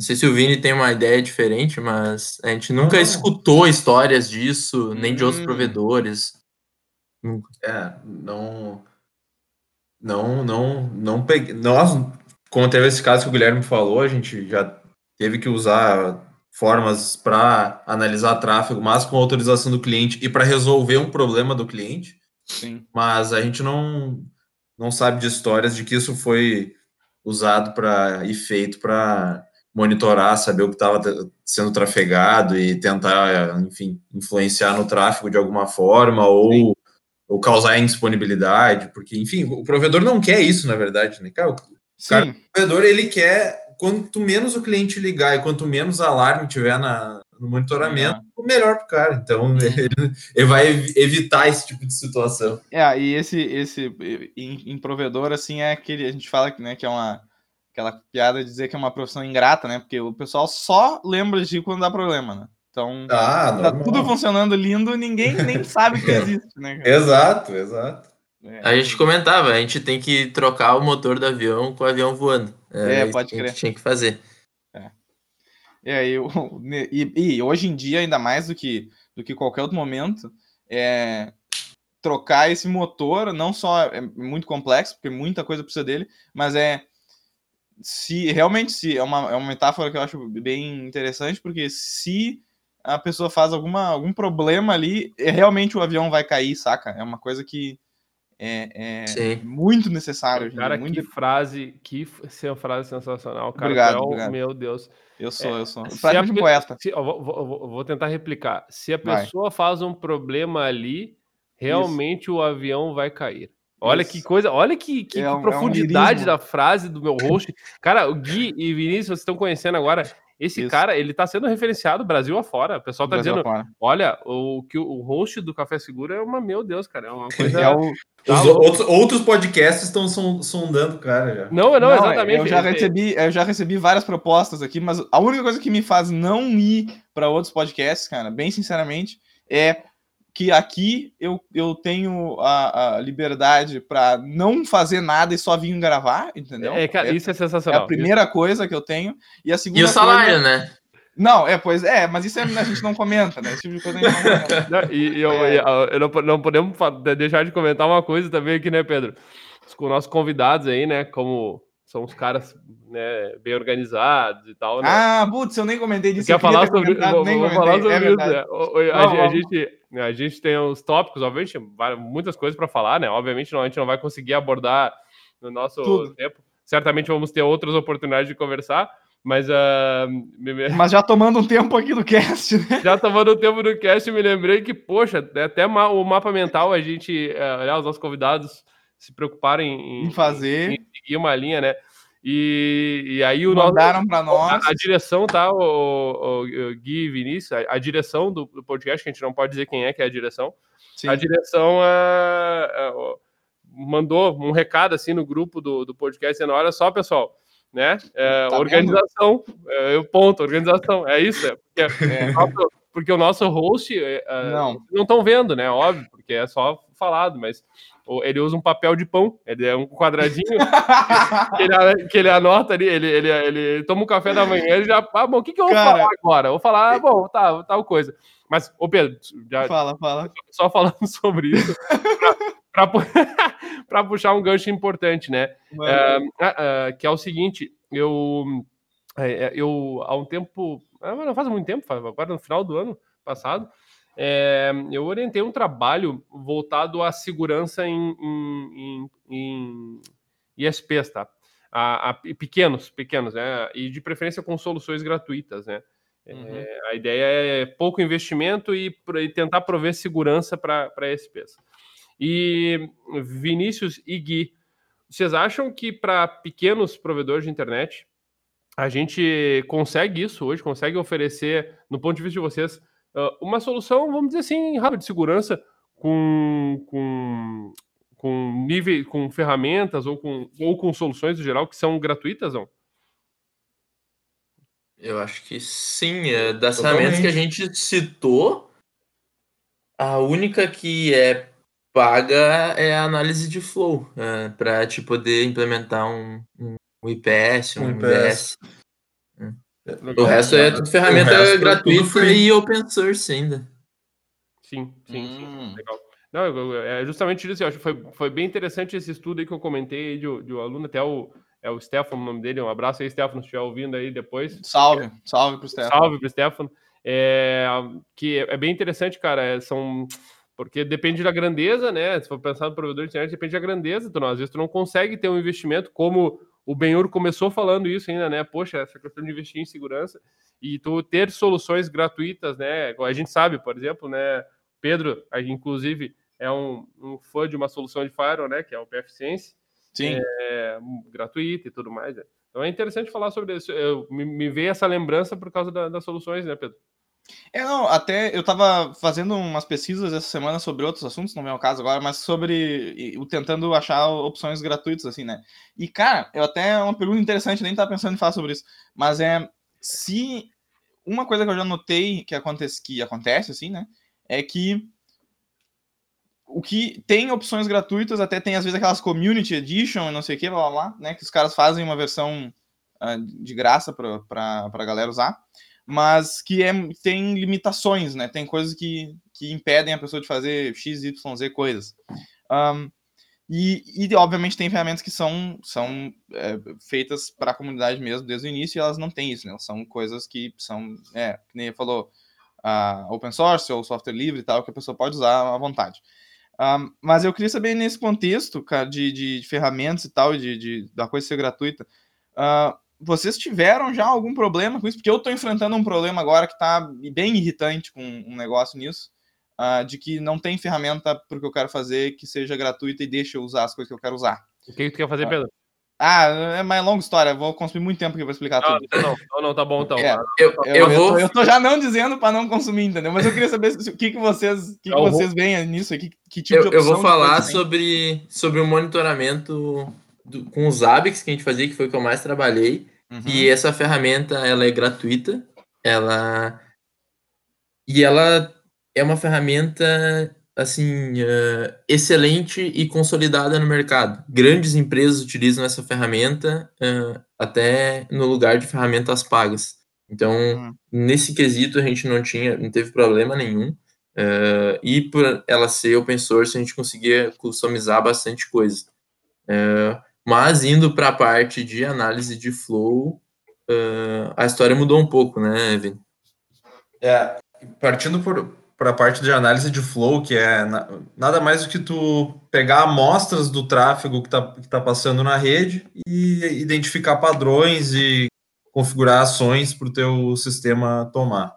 Não sei se o Vini tem uma ideia diferente, mas a gente nunca ah. escutou histórias disso, nem hum. de outros hum. provedores.
Nunca. É, não. Não, não, não peguei. Nós, como teve esse caso que o Guilherme falou, a gente já teve que usar formas para analisar tráfego, mas com autorização do cliente e para resolver um problema do cliente.
Sim.
Mas a gente não, não sabe de histórias de que isso foi usado para e feito para monitorar, saber o que estava sendo trafegado e tentar, enfim, influenciar no tráfego de alguma forma ou, ou causar indisponibilidade, porque, enfim, o provedor não quer isso, na verdade, né? Cara, o, cara, o provedor, ele quer, quanto menos o cliente ligar e quanto menos alarme tiver na, no monitoramento, uhum. melhor para o cara. Então, ele, ele, vai evitar esse tipo de situação.
É, e esse, esse em, em provedor, assim, é aquele, a gente fala né, que é uma aquela piada de dizer que é uma profissão ingrata, né? Porque o pessoal só lembra de quando dá problema, né? Então,
ah,
tá tudo funcionando lindo, ninguém nem sabe que existe, né?
Cara? Exato, exato.
É. A gente comentava, a gente tem que trocar o motor do avião com o avião voando.
É, é pode crer. A gente
tinha que fazer.
É. É, eu, e, e, hoje em dia, ainda mais do que, do que qualquer outro momento, é, trocar esse motor não só é muito complexo, porque muita coisa precisa dele, mas é se realmente se é uma, é uma metáfora que eu acho bem interessante, porque se a pessoa faz alguma, algum problema ali, é, realmente o avião vai cair, saca? É uma coisa que é, é muito necessário.
Cara,
muito...
que frase, que frase sensacional, cara.
Obrigado, é obrigado.
Meu Deus.
Eu sou, é, eu sou. Praticamente
pe...
poeta.
Se, vou, vou, vou, tentar replicar. Se a pessoa vai. faz um problema ali, realmente Isso. o avião vai cair. Olha Isso. que coisa, olha que, que, é um, profundidade é um da frase do meu host. Cara, o Gui e Vinícius, vocês estão conhecendo agora. Esse Isso. cara, ele tá sendo referenciado Brasil afora. O pessoal tá Brasil dizendo: afora. olha, o que o host do Café Seguro é uma, meu Deus, cara, é uma coisa.
É o... Tá outros, outros podcasts estão sondando cara já.
Não, não, não exatamente.
Eu já, recebi, eu já recebi várias propostas aqui, mas a única coisa que me faz não ir para outros podcasts, cara, bem sinceramente, é que aqui eu, eu tenho a, a liberdade para não fazer nada e só vir gravar, entendeu?
É, cara, é, isso é sensacional.
É a primeira isso. coisa que eu tenho. E a segunda
E o salário,
coisa...
né?
Não, é, pois é, mas isso é, a gente não comenta, né? Esse tipo de coisa a gente não comenta.
Não, e eu, é. eu, eu, não, não podemos deixar de comentar uma coisa também aqui, né, Pedro? Com nossos convidados aí, né? Como são os caras né, bem organizados e tal. Né?
Ah, putz, eu nem comentei disso.
Quer falar sobre, vou, vou falar sobre é isso. Né? A, a, a, gente, a gente tem os tópicos, obviamente, muitas coisas para falar, né? Obviamente, não, a gente não vai conseguir abordar no nosso Tudo. tempo. Certamente vamos ter outras oportunidades de conversar, mas. Uh,
mas já tomando um tempo aqui do cast, né?
Já tomando um tempo do cast, me lembrei que, poxa, até o mapa mental a gente, uh, os nossos convidados se preocuparem
em, em fazer.
Em, em seguir uma linha, né? E, e aí
o mandaram para nós
a, a, direção tá o, o, o Gui e Vinícius a, a direção do, do, podcast que a gente não pode dizer quem é que é a direção Sim. a direção é, é, mandou um recado assim no grupo do, do podcast dizendo olha só pessoal né é, tá organização é, eu ponto organização é isso é porque, é. porque o nosso host não não estão vendo né óbvio porque é só falado mas ele usa um papel de pão, ele é um quadradinho que, ele, que, ele, anota ali, ele, ele, ele toma um café da manhã, ele já, ah, bom, o que, que eu vou Cara, falar agora? Vou falar, ah, bom, tá, tal coisa. Mas, ô Pedro, já,
fala, fala.
Só falando sobre isso, para puxar um gancho importante, né? É, que é o seguinte, eu, é, eu há um tempo, ah, não faz muito tempo, agora no final do ano passado, é, eu orientei um trabalho voltado à segurança em, em, em, em ISPs, tá? A, a, pequenos, pequenos, né? E de preferência com soluções gratuitas, né? É, uhum. É, a ideia é pouco investimento e, e tentar prover segurança para ISPs. E Vinícius e Gui, vocês acham que para pequenos provedores de internet a gente consegue isso hoje? Consegue oferecer, no ponto de vista de vocês, uma solução, vamos dizer assim, rápida de segurança com, com, com nível, com ferramentas ou com, ou com soluções em geral que são gratuitas, não?
Eu acho que sim. É, das Totalmente. ferramentas que a gente citou, a única que é paga é a análise de flow, é, para te poder implementar um, um IPS, um, um IPS. O resto é tudo ferramenta é gratuita é e open source ainda.
Sim, sim, hum. sim. Legal. Não, é justamente isso. Eu acho que foi, foi bem interessante esse estudo aí que eu comentei de, de um aluno, até o, é o Stefano, o nome dele. Um abraço aí, Stefano, se estiver ouvindo aí depois.
Salve, salve pro Stefano.
Salve pro Stefano. É, que é bem interessante, cara. É, são. Porque depende da grandeza, né? Se for pensar no provedor de internet, depende da grandeza. Então, às vezes, tu não consegue ter um investimento como o Benhur começou falando isso ainda, né? Poxa, essa questão de investir em segurança e tu ter soluções gratuitas, né? A gente sabe, por exemplo, né? Pedro, inclusive, é um, um fã de uma solução de firewall, né? Que é o PFSense.
Sim.
É, gratuita e tudo mais. Né? Então é interessante falar sobre isso. Eu, me, me veio essa lembrança por causa da, das soluções, né, Pedro?
É, não, até eu tava fazendo umas pesquisas essa semana sobre outros assuntos, não é o caso agora, mas sobre o tentando achar opções gratuitas, assim, né? E, cara, eu até uma pergunta interessante, nem tava pensando em falar sobre isso, mas é se uma coisa que eu já notei que acontece, que acontece assim, né? É que o que tem opções gratuitas, até tem às vezes aquelas Community Edition, não sei o que, blá, blá, blá, né? Que os caras fazem uma versão uh, de graça para a galera usar, mas que é, tem limitações, né? Tem coisas que, que impedem a pessoa de fazer X, Y, Z coisas. Um, e, e, obviamente tem ferramentas que são, são é, feitas para a comunidade mesmo desde o início e elas não têm isso, né? São coisas que são, é, que nem falou, uh, open source ou software livre e tal, que a pessoa pode usar à vontade. Um, mas eu queria saber nesse contexto, cara, de, de ferramentas e tal, de, de, da coisa ser gratuita, uh, vocês tiveram já algum problema com isso? Porque eu estou enfrentando um problema agora que está bem irritante com um negócio nisso, uh, de que não tem ferramenta para o que eu quero fazer que seja gratuita e deixe eu usar as coisas que eu quero usar.
O que, que tu quer fazer, Pedro?
Ah, é mais longa história, vou consumir muito tempo aqui para explicar
não,
tudo.
Não, não, não, tá bom então.
É,
Eu, eu,
eu,
vou.
tô, eu tô já não dizendo para não consumir, entendeu? Mas eu queria saber o que, que vocês, que que
Eu vou-
vocês veem nisso, que, que tipo
Eu,
de
eu vou
opção
falar
vocês
sobre, sobre o monitoramento do- com os ABICs que a gente fazia, que foi o que eu mais trabalhei.
Uhum.
E essa ferramenta, ela é gratuita. Ela... E ela é uma ferramenta, assim, eh, excelente e consolidada no mercado. Grandes empresas utilizam essa ferramenta eh, até no lugar de ferramentas pagas. Então,
Uhum.
nesse quesito, a gente não tinha, não teve problema nenhum. Eh, e por ela ser open source, a gente conseguia customizar bastante coisa. Eh, mas indo para a parte de análise de flow, eh, a história mudou um pouco, né, Vini?
É, partindo para a parte de análise de flow, que é na- nada mais do que tu pegar amostras do tráfego que está que tá passando na rede e identificar padrões e configurar ações para o teu sistema tomar.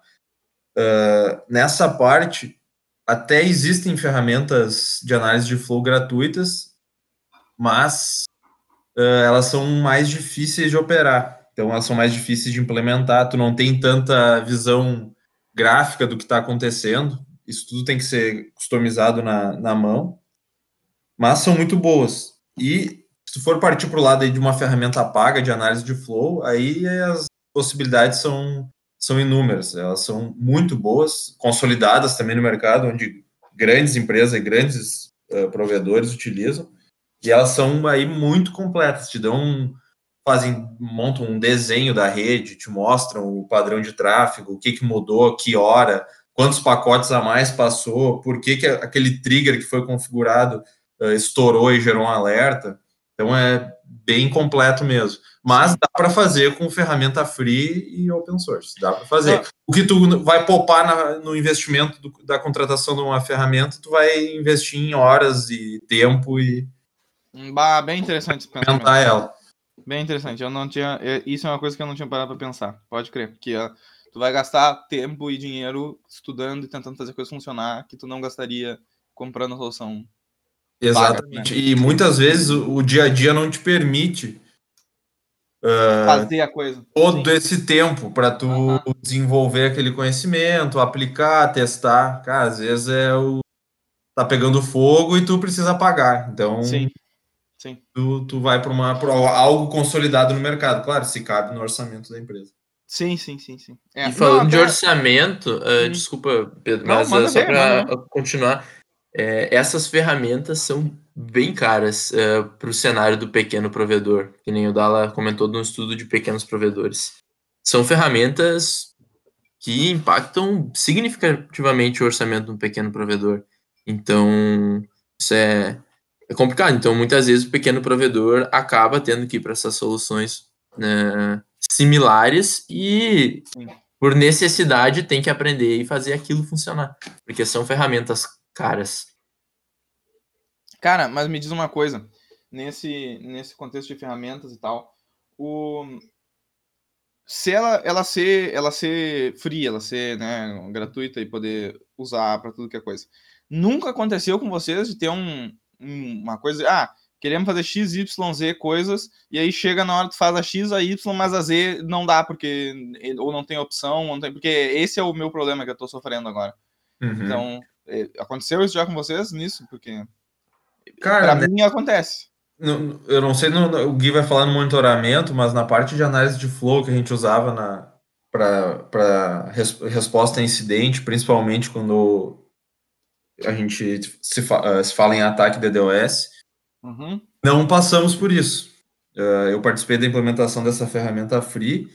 Ah, nessa parte, até existem ferramentas de análise de flow gratuitas, mas ah, elas são mais difíceis de operar. Então, elas são mais difíceis de implementar. Tu não tem tanta visão gráfica do que está acontecendo. Isso tudo tem que ser customizado na, na mão. Mas são muito boas. E se tu for partir para o lado de uma ferramenta paga de análise de flow, aí as possibilidades são, são inúmeras. Elas são muito boas, consolidadas também no mercado, onde grandes empresas e grandes eh, provedores utilizam. E elas são aí muito completas, te dão um, fazem, montam um desenho da rede, te mostram o padrão de tráfego, o que, que mudou, que hora, quantos pacotes a mais passou, por que, que aquele trigger que foi configurado uh, estourou e gerou um alerta. Então é bem completo mesmo. Mas dá para fazer com ferramenta free e open source. Dá para fazer.
Ah.
O que tu vai poupar na, no investimento do, da contratação de uma ferramenta, tu vai investir em horas e tempo e
Bah, bem interessante esse pensamento.
ela.
Bem interessante. Eu não tinha. Isso é uma coisa que eu não tinha parado para pensar. Pode crer. Que ó, tu vai gastar tempo e dinheiro estudando e tentando fazer a coisa funcionar que tu não gastaria comprando a solução.
Exatamente. E muitas vezes o, o dia a dia não te permite uh,
Fazer a coisa.
todo
Sim.
esse tempo para tu desenvolver aquele conhecimento, aplicar, testar. Cara, às vezes é o tá pegando fogo e tu precisa apagar. Então,
Sim. Sim.
tu, tu vai para uma pra algo consolidado no mercado. Claro, se cabe no orçamento da empresa.
Sim, sim, sim, sim. É,
E falando
não,
de
até-
orçamento, uh,
Hum.
desculpa, Pedro,
Não,
mas uh, só para continuar, é, essas ferramentas são bem caras para o cenário do pequeno provedor, que nem o Dala comentou no estudo de pequenos provedores. São ferramentas que impactam significativamente o orçamento de um pequeno provedor. Então, isso é, é complicado. Então, muitas vezes o pequeno provedor acaba tendo que ir para essas soluções né, similares e,
Sim.
por necessidade, tem que aprender e fazer aquilo funcionar, porque são ferramentas caras.
Cara, mas me diz uma coisa. Nesse, nesse contexto de ferramentas e tal, o... se ela, ela ser ela ser free, ela ser né, gratuita e poder usar para tudo que é coisa. Nunca aconteceu com vocês de ter um, um- uma coisa, ah, queremos fazer X, Y, Z coisas, e aí chega na hora que tu faz a X, a Y, mas a Z não dá, porque ou não tem opção, ou não tem, porque esse é o meu problema que eu tô sofrendo agora.
Uhum.
Então, é, aconteceu isso já com vocês nisso? Porque
Cara,
pra
né,
mim acontece.
no- eu não sei, no, o Gui vai falar no monitoramento, mas na parte de análise de flow que a gente usava na para resposta a incidente, principalmente quando a gente se, fa se fala em ataque DDoS,
Uhum.
não passamos por isso. Uh, eu participei da implementação dessa ferramenta free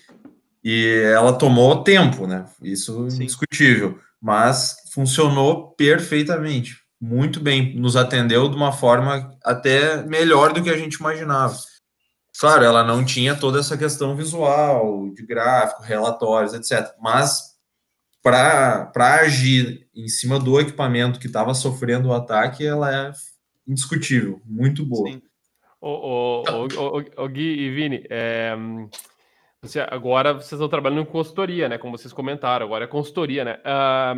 e ela tomou tempo, né? Isso é
Sim.
indiscutível, mas funcionou perfeitamente, muito bem, nos atendeu de uma forma até melhor do que a gente imaginava. Claro, ela não tinha toda essa questão visual, de gráfico, relatórios, etc. Mas para agir em cima do equipamento que estava sofrendo o ataque, ela é indiscutível, muito boa.
Sim.
O, o, o, o, o Gui e Vini, é, você, agora vocês estão trabalhando com consultoria, né? Como vocês comentaram, agora é consultoria, né? Ah,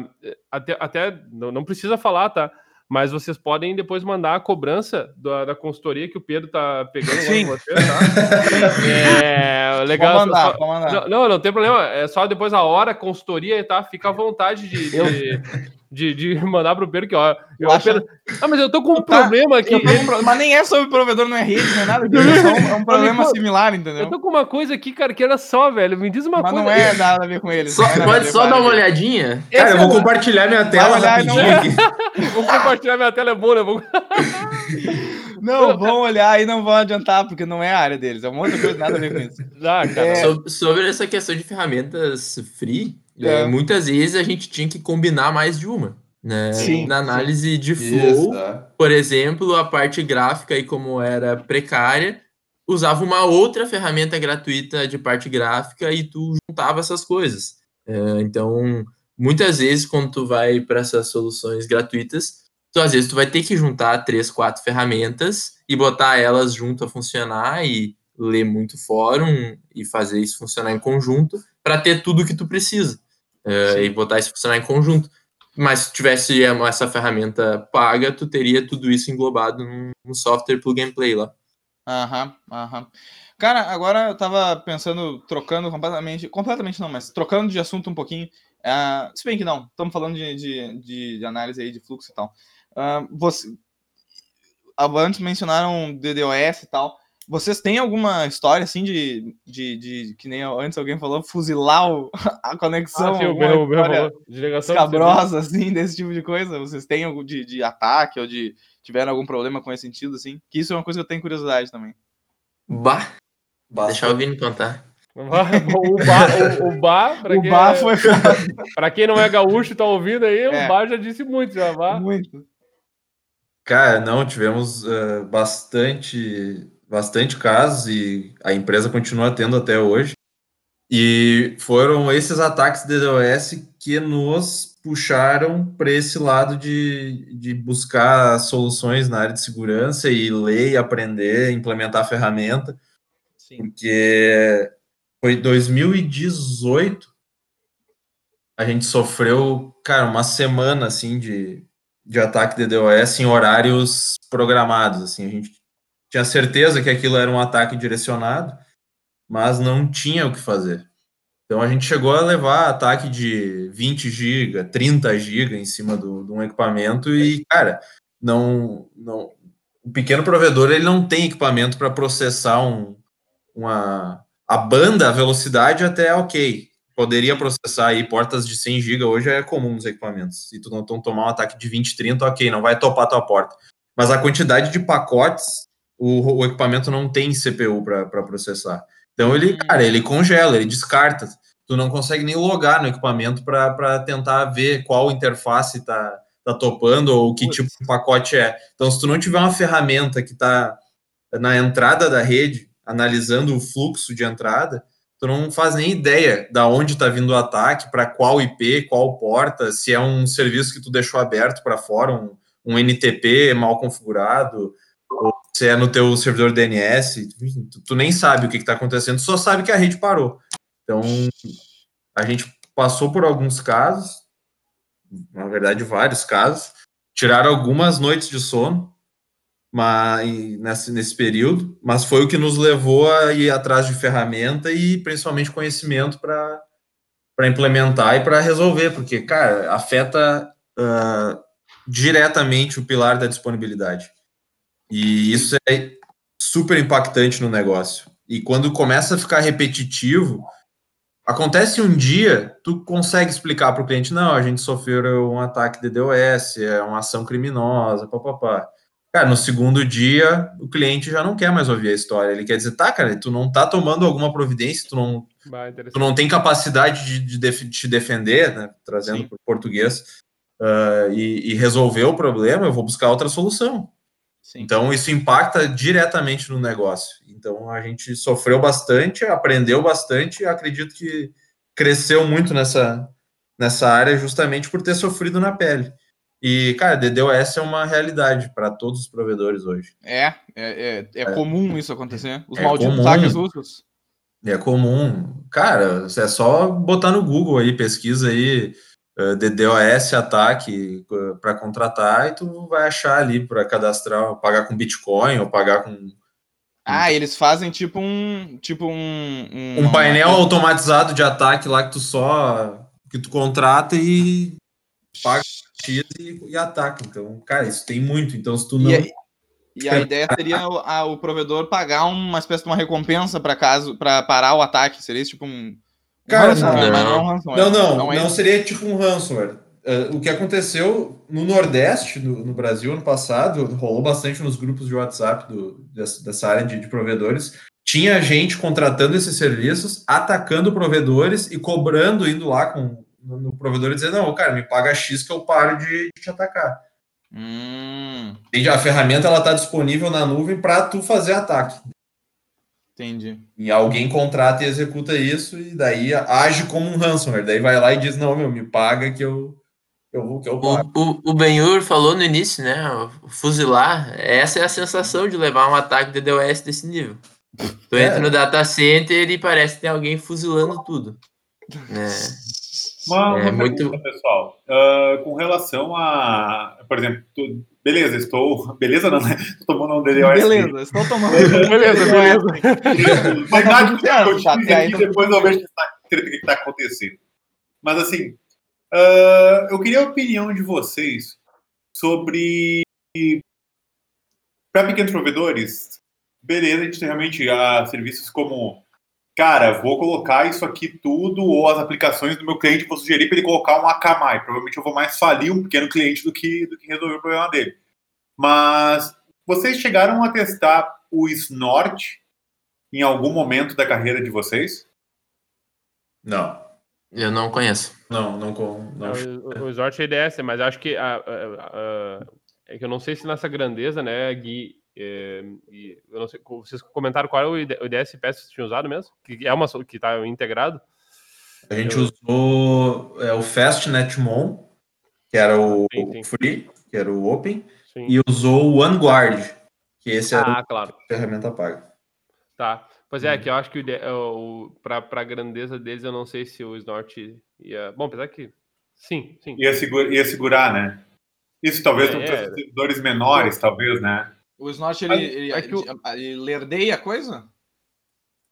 até até não, não precisa falar, tá? Mas vocês podem depois mandar a cobrança da, da consultoria que o Pedro tá pegando
Sim.
com você, tá? É, legal.
Pode mandar,
só-
pode mandar.
não, não, não tem problema. É só depois a hora, consultoria, tá? Fica à vontade de, de, de, de mandar pro Pedro que, ó. Eu,
Eu acho-
Pedro, ah, mas eu tô com um
Tá,
problema aqui.
Eu um pro- Mas nem é sobre provedor, não é rede, não é nada disso. É, só um, é um problema similar,
Eu
entendeu?
tô com uma coisa aqui, cara, que era só, velho. Me diz uma
Mas
coisa.
não é nada a ver com eles.
Só-
é
pode só dar uma olhadinha?
Cara,
Esse
eu
é
vou
o-
compartilhar minha tela
olhar e não
rapidinho
é.
aqui.
Vou compartilhar minha tela, é bom, né? Vou...
Não, vão olhar e não vão adiantar, porque não é a área deles. É uma outra coisa, nada a ver com isso.
Ah, cara.
É.
Sob- Sobre essa questão de ferramentas free,
É.
é, muitas vezes a gente tinha que combinar mais de uma. Né?
Sim,
Na análise de flow,
Isso, é.
por exemplo, a parte gráfica, e como era precária, usava uma outra ferramenta gratuita de parte gráfica e tu juntava essas coisas. É, então, muitas vezes, quando tu vai para essas soluções gratuitas, tu, às vezes tu vai ter que juntar três, quatro ferramentas e botar elas junto a funcionar e ler muito fórum e fazer isso funcionar em conjunto para ter tudo que tu precisa
Sim.
e botar isso funcionar em conjunto. Mas se tivesse essa ferramenta paga, tu teria tudo isso englobado num, software plug and play lá.
Aham, aham. Cara, agora eu tava pensando, trocando completamente, completamente não, mas trocando de assunto um pouquinho. ah, se bem que não, estamos falando de, de- de análise aí de fluxo e tal. Você, ah, antes mencionaram DDoS e tal. Vocês têm alguma história assim de, de, de que nem antes alguém falou, fuzilar o- a conexão?
Ah, sim, meu, meu,
escabrosa, assim, desse tipo de coisa? Vocês têm algum de, de ataque ou de tiveram algum problema com esse sentido, assim? Que isso é uma coisa que eu tenho curiosidade também.
Bah,
Basta-
deixa o Vini contar.
O bar, o, o bar, pra,
o
quem
bar
é-
foi
pra quem não é gaúcho e tá ouvindo aí,
É.
o bar já disse muito, já vá.
muito.
Cara, não, tivemos eh, bastante, bastante casos e a empresa continua tendo até hoje. E foram esses ataques DDoS que nos puxaram para esse lado de, de buscar soluções na área de segurança e ler, e aprender, implementar a ferramenta,
Sim.
porque foi 2018 a gente sofreu, cara, uma semana assim de, de ataque DDoS em horários programados, assim, a gente tinha certeza que aquilo era um ataque direcionado, mas não tinha o que fazer. Então a gente chegou a levar ataque de 20 GB, 30 GB em cima do, de um equipamento e, cara, não, não o pequeno provedor ele não tem equipamento para processar um, uma a banda, a velocidade até ok. Poderia processar aí portas de 100 GB hoje é comum nos equipamentos. Se tu não tom- tomar um ataque de 20, 30, ok, não vai topar tua porta. Mas a quantidade de pacotes, o, o equipamento não tem CPU para processar. Então ele,
Hum.
cara, ele congela, ele descarta. Tu não consegue nem logar no equipamento para tentar ver qual interface tá, tá topando ou que
Putz.
tipo de pacote é. Então, se tu não tiver uma ferramenta que está na entrada da rede, analisando o fluxo de entrada, tu não faz nem ideia da onde está vindo o ataque, para qual IP, qual porta, se é um serviço que tu deixou aberto para fora, um, um NTP mal configurado, ou se é no teu servidor DNS, tu, tu nem sabe o que está acontecendo, só sabe que a rede parou. Então, a gente passou por alguns casos, na verdade, vários casos, tiraram algumas noites de sono, mas nesse, nesse período, mas foi o que nos levou a ir atrás de ferramenta e principalmente conhecimento para para implementar e para resolver, porque, cara, afeta ah, diretamente o pilar da disponibilidade. E isso é super impactante no negócio. E quando começa a ficar repetitivo, Acontece um dia, tu consegue explicar para o cliente, não, a gente sofreu um ataque de DDoS, é uma ação criminosa, papapá. Cara, no segundo dia, o cliente já não quer mais ouvir a história. Ele quer dizer, tá, cara, tu não tá tomando alguma providência, tu não, tu não tem capacidade de, de, def te defender, né? Trazendo para português, uh, e, e, resolver o problema, eu vou buscar outra solução. Sim. Então, isso impacta diretamente no negócio. Então, a gente sofreu bastante, aprendeu bastante, e acredito que cresceu muito nessa, nessa área justamente por ter sofrido na pele. E, cara, DDoS é uma realidade para todos os provedores hoje.
É, é, é, é, é. comum isso acontecer. Os é malditos ataques russos.
É comum. Cara, é só botar no Google aí, pesquisa aí uh, eh, DDoS ataque uh, para contratar e tu vai achar ali para cadastrar, pagar com Bitcoin ou pagar com.
Ah, eles fazem tipo um. Tipo um.
Um, um painel automatizado de ataque lá que tu só. que tu contrata e paga X e, e ataca. Então, cara, isso tem muito. Então, se tu não.
E, e a ideia seria o, a, o provedor pagar uma espécie de uma recompensa para caso para parar o ataque. Seria tipo um.
Cara, não, não, não, não, não, não, não seria tipo um ransomware. Uh, o que aconteceu no Nordeste, no, no, Brasil, ano passado, rolou bastante nos grupos de WhatsApp do, dessa, dessa área de, de provedores. Tinha gente contratando esses serviços, atacando provedores e cobrando, indo lá com no, provedor e dizer, não, cara, me paga X que eu paro de, de te atacar.
Hum.
A ferramenta ela está disponível na nuvem para tu fazer ataque.
Entendi.
E alguém contrata e executa isso e daí age como um ransomware. Daí vai lá e diz, não, meu, me paga que eu eu, que eu pago.
O, o, o Benhur falou no início, né? Fuzilar, essa é a sensação de levar um ataque de DOS desse nível. Tu é. entra no data center e parece que tem alguém fuzilando tudo. É.
Uma, é muito pessoal. Uh, com relação a, por exemplo, tu, beleza, estou. Beleza, não, né? Estou tomando um DDoS.
Beleza, estou tomando. beleza, beleza.
Mas nada que tá, aqui, depois eu vejo o que está acontecendo. Mas assim, uh, eu queria a opinião de vocês sobre. Para pequenos provedores, beleza, a gente tem realmente uh, serviços como cara, vou colocar isso aqui tudo, ou as aplicações do meu cliente, vou sugerir para ele colocar um Akamai. Provavelmente eu vou mais falir um pequeno cliente do que, do que resolver o problema dele. Mas vocês chegaram a testar o Snort em algum momento da carreira de vocês?
Não.
Eu não conheço.
Não, não. não.
O, o Snort é IDS, mas acho que a, a, a, é que eu não sei se nessa grandeza, né, Gui, é, eu não sei, vocês comentaram qual é o IDS que vocês tinham usado mesmo? Que é uma que está integrado?
A gente eu... usou é, o FastNetMon, que era o sim, sim. Free, que era o Open, sim. e usou o OneGuard, que esse era ah, claro. a ferramenta paga.
Tá. Pois é, hum. que eu acho que o, para a grandeza deles, eu não sei se o Snort ia. Bom, apesar que. Sim, sim.
Ia, segura, ia segurar, né? Isso talvez é, para servidores menores, talvez, né?
O Snort, ele, ele, é que o... ele lerdeia a coisa?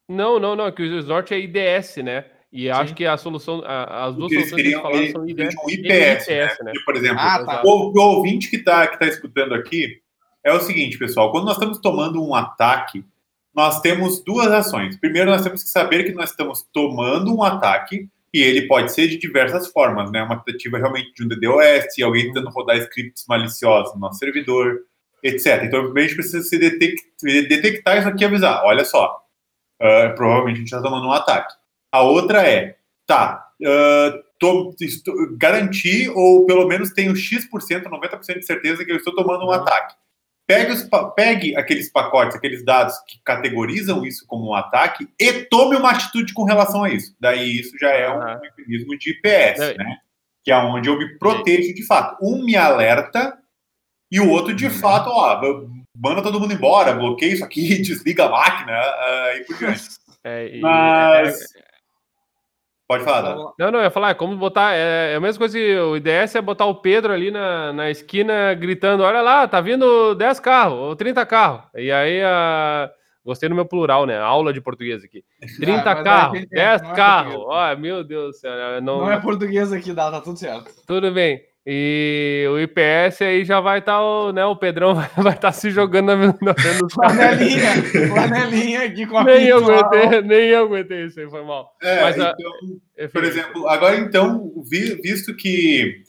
Não, não, não. É que o Snort é IDS, né? E Sim. acho que a solução, as duas
soluções que eles falaram são IDS. Um IPS, IPS né? né? por exemplo, ah, tá. o, o, ouvinte que está que tá escutando aqui é o seguinte, pessoal. Quando nós estamos tomando um ataque, nós temos duas ações. Primeiro, nós temos que saber que nós estamos tomando um ataque e ele pode ser de diversas formas, né? Uma tentativa realmente de um DDoS, alguém tentando rodar scripts maliciosos no nosso servidor, etc. Então, a gente precisa se detectar isso aqui e avisar. Olha só, uh, provavelmente a gente está tomando um ataque. A outra é, tá, uh, tô, estou, garantir ou pelo menos tenho X%, 90% de certeza que eu estou tomando um uhum. ataque. Pegue, os, pegue aqueles pacotes, aqueles dados que categorizam isso como um ataque e tome uma atitude com relação a isso. Daí isso já é um uhum. mecanismo de IPS, né? Que é onde eu me protejo de fato. Um me alerta e o outro, de uhum. fato, ó, manda todo mundo embora, bloqueia isso aqui, desliga a máquina uh, e por diante. É, e, Mas. É, é... Pode falar.
Não, não, eu ia falar, é como botar. É, é, a mesma coisa que o IDS é botar o Pedro ali na, na esquina gritando: olha lá, tá vindo 10 carros, ou 30 carros. E aí a. Gostei no meu plural, né? Aula de português aqui. 30 ah, carros, 10 é carros. Olha, meu Deus do céu.
Não, não é português aqui, dá, tá tudo certo.
Tudo bem. E o IPS aí já vai estar, tá, né? O Pedrão vai estar tá se jogando na,
Panelinha, panelinha aqui com a
nem eu, aguentei, nem eu aguentei isso aí, foi mal.
É, Mas, então, a... por exemplo, agora então, visto que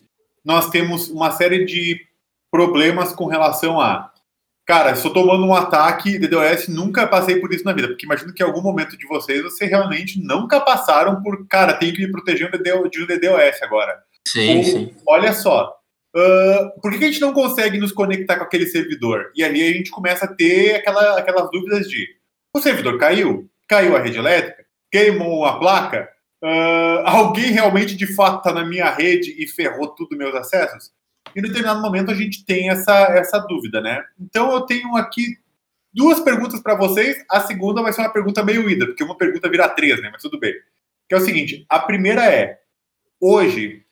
nós temos uma série de problemas com relação a Cara, estou tomando um ataque DDoS, nunca passei por isso na vida, porque imagino que em algum momento de vocês, vocês realmente nunca passaram por, cara, tem que me proteger de um DDoS agora.
Sim, Ou, sim.
Olha só, uh, por que a gente não consegue nos conectar com aquele servidor? E ali a gente começa a ter aquela, aquelas dúvidas de, o servidor caiu? Caiu a rede elétrica? Queimou a placa? Uh, alguém realmente de fato está na minha rede e ferrou tudo meus acessos? e em determinado momento a gente tem essa, essa dúvida, né? Então eu tenho aqui duas perguntas para vocês. A segunda vai ser uma pergunta meio ida, porque uma pergunta vira três, né? Mas tudo bem. Que é o seguinte: a primeira é, hoje,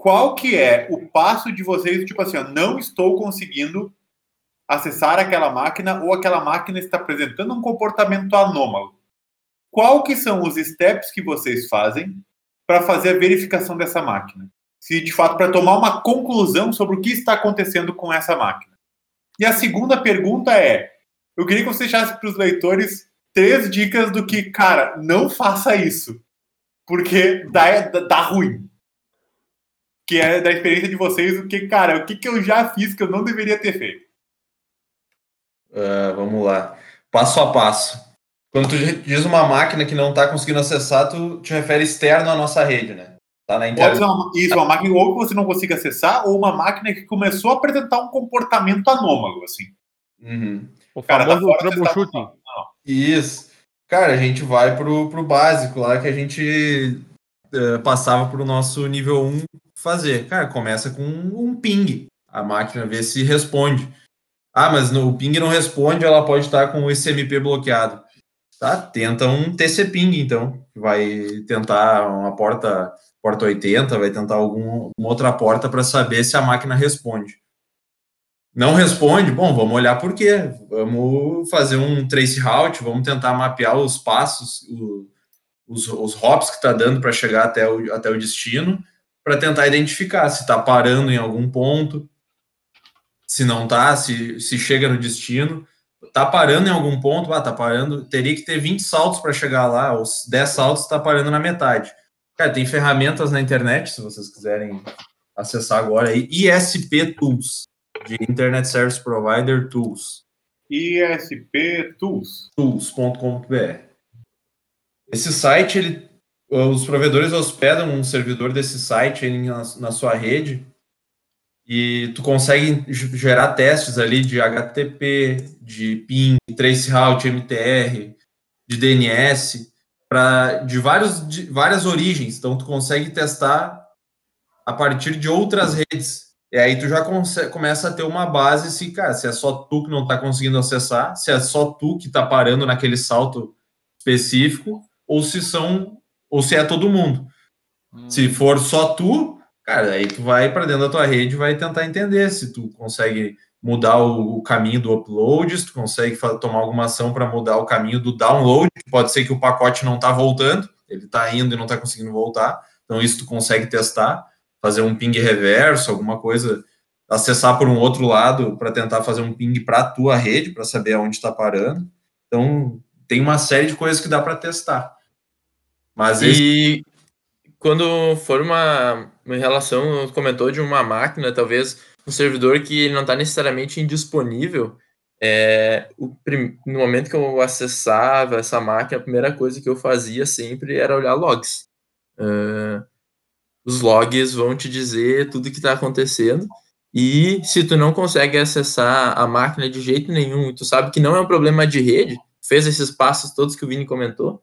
qual que é o passo de vocês, tipo assim, ó, não estou conseguindo acessar aquela máquina ou aquela máquina está apresentando um comportamento anômalo? Qual que são os steps que vocês fazem para fazer a verificação dessa máquina? se de fato para tomar uma conclusão sobre o que está acontecendo com essa máquina. E a segunda pergunta é: eu queria que você deixasse para os leitores três dicas do que, cara, não faça isso, porque dá, dá, ruim. Que é da experiência de vocês, o que, cara, o que, que eu já fiz que eu não deveria ter feito?
Uh, vamos lá. Passo a passo. Quando tu diz uma máquina que não está conseguindo acessar, tu te refere externo à nossa rede, né?
Tá na internet. Pode ser uma, isso, uma máquina ou que você não consiga acessar, ou uma máquina que começou a apresentar um comportamento anômalo, assim.
Uhum.
O Cara, famoso tá troubleshooting. Tá...
Isso. Cara, a gente vai pro, pro básico lá que a gente uh, passava pro nosso nível 1 fazer. Cara, começa com um ping. A máquina vê se responde. Ah, mas no, o ping não responde, ela pode estar com o SMP bloqueado. Tá, tenta um TC ping, então. Vai tentar uma porta porta 80, vai tentar alguma outra porta para saber se a máquina responde. Não responde, bom, vamos olhar por quê. Vamos fazer um trace route, vamos tentar mapear os passos, o, os, os hops que está dando para chegar até o, até o destino, para tentar identificar se está parando em algum ponto, se não está, se, se chega no destino. Está parando em algum ponto, ah, tá parando, teria que ter 20 saltos para chegar lá, os 10 saltos está parando na metade. Cara, tem ferramentas na internet, se vocês quiserem acessar agora aí. ISP Tools, de Internet Service Provider Tools.
ISP Tools.
Tools.com.br. Esse site, ele, os provedores hospedam um servidor desse site na, na sua rede e tu consegue gerar testes ali de HTTP, de PIN, traceroute, MTR, de DNS para de, vários, de várias origens. Então, tu consegue testar a partir de outras redes. E aí tu já começa a ter uma base se, cara, se é só tu que não está conseguindo acessar, se é só tu que está parando naquele salto específico, ou se são, ou se é todo mundo. Hum. Se for só tu, cara, aí tu vai para dentro da tua rede e vai tentar entender se tu consegue mudar o, o caminho do upload, se tu consegue tomar alguma ação para mudar o caminho do download, pode ser que o pacote não está voltando, ele está indo e não está conseguindo voltar, então isso tu consegue testar, fazer um ping reverso, alguma coisa, acessar por um outro lado para tentar fazer um ping para a tua rede, para saber aonde está parando. Então, tem uma série de coisas que dá para testar.
Mas e esse... quando for uma, uma relação, comentou de uma máquina, talvez um servidor que não está necessariamente indisponível, é, o, no momento que eu acessava essa máquina, a primeira coisa que eu fazia sempre era olhar logs. Uh, os logs vão te dizer tudo que está acontecendo. E se tu não consegue acessar a máquina de jeito nenhum, tu sabe que não é um problema de rede, fez esses passos todos que o Vini comentou,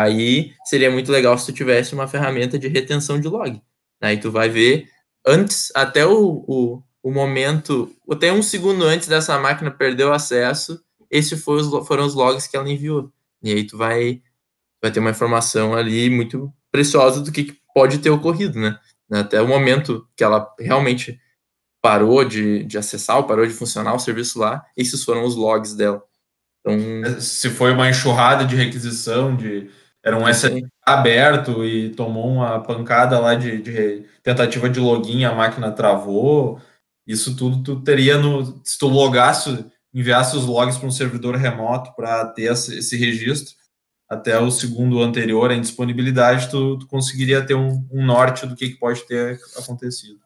aí seria muito legal se tu tivesse uma ferramenta de retenção de log. Aí tu vai ver antes, até o, o o momento, até um segundo antes dessa máquina perder o acesso, esses foram, foram os logs que ela enviou. E aí tu vai, vai ter uma informação ali muito preciosa do que pode ter ocorrido, né? Até o momento que ela realmente parou de, de acessar ou parou de funcionar o serviço lá, esses foram os logs dela. Então,
Se foi uma enxurrada de requisição de, era um SSH aberto e tomou uma pancada lá de, de, tentativa de login, a máquina travou. Isso tudo tu teria no. Se tu logasse, enviasse os logs para um servidor remoto para ter esse, esse, registro, até o segundo anterior em disponibilidade, tu, tu conseguiria ter um, um, norte do que, que pode ter acontecido.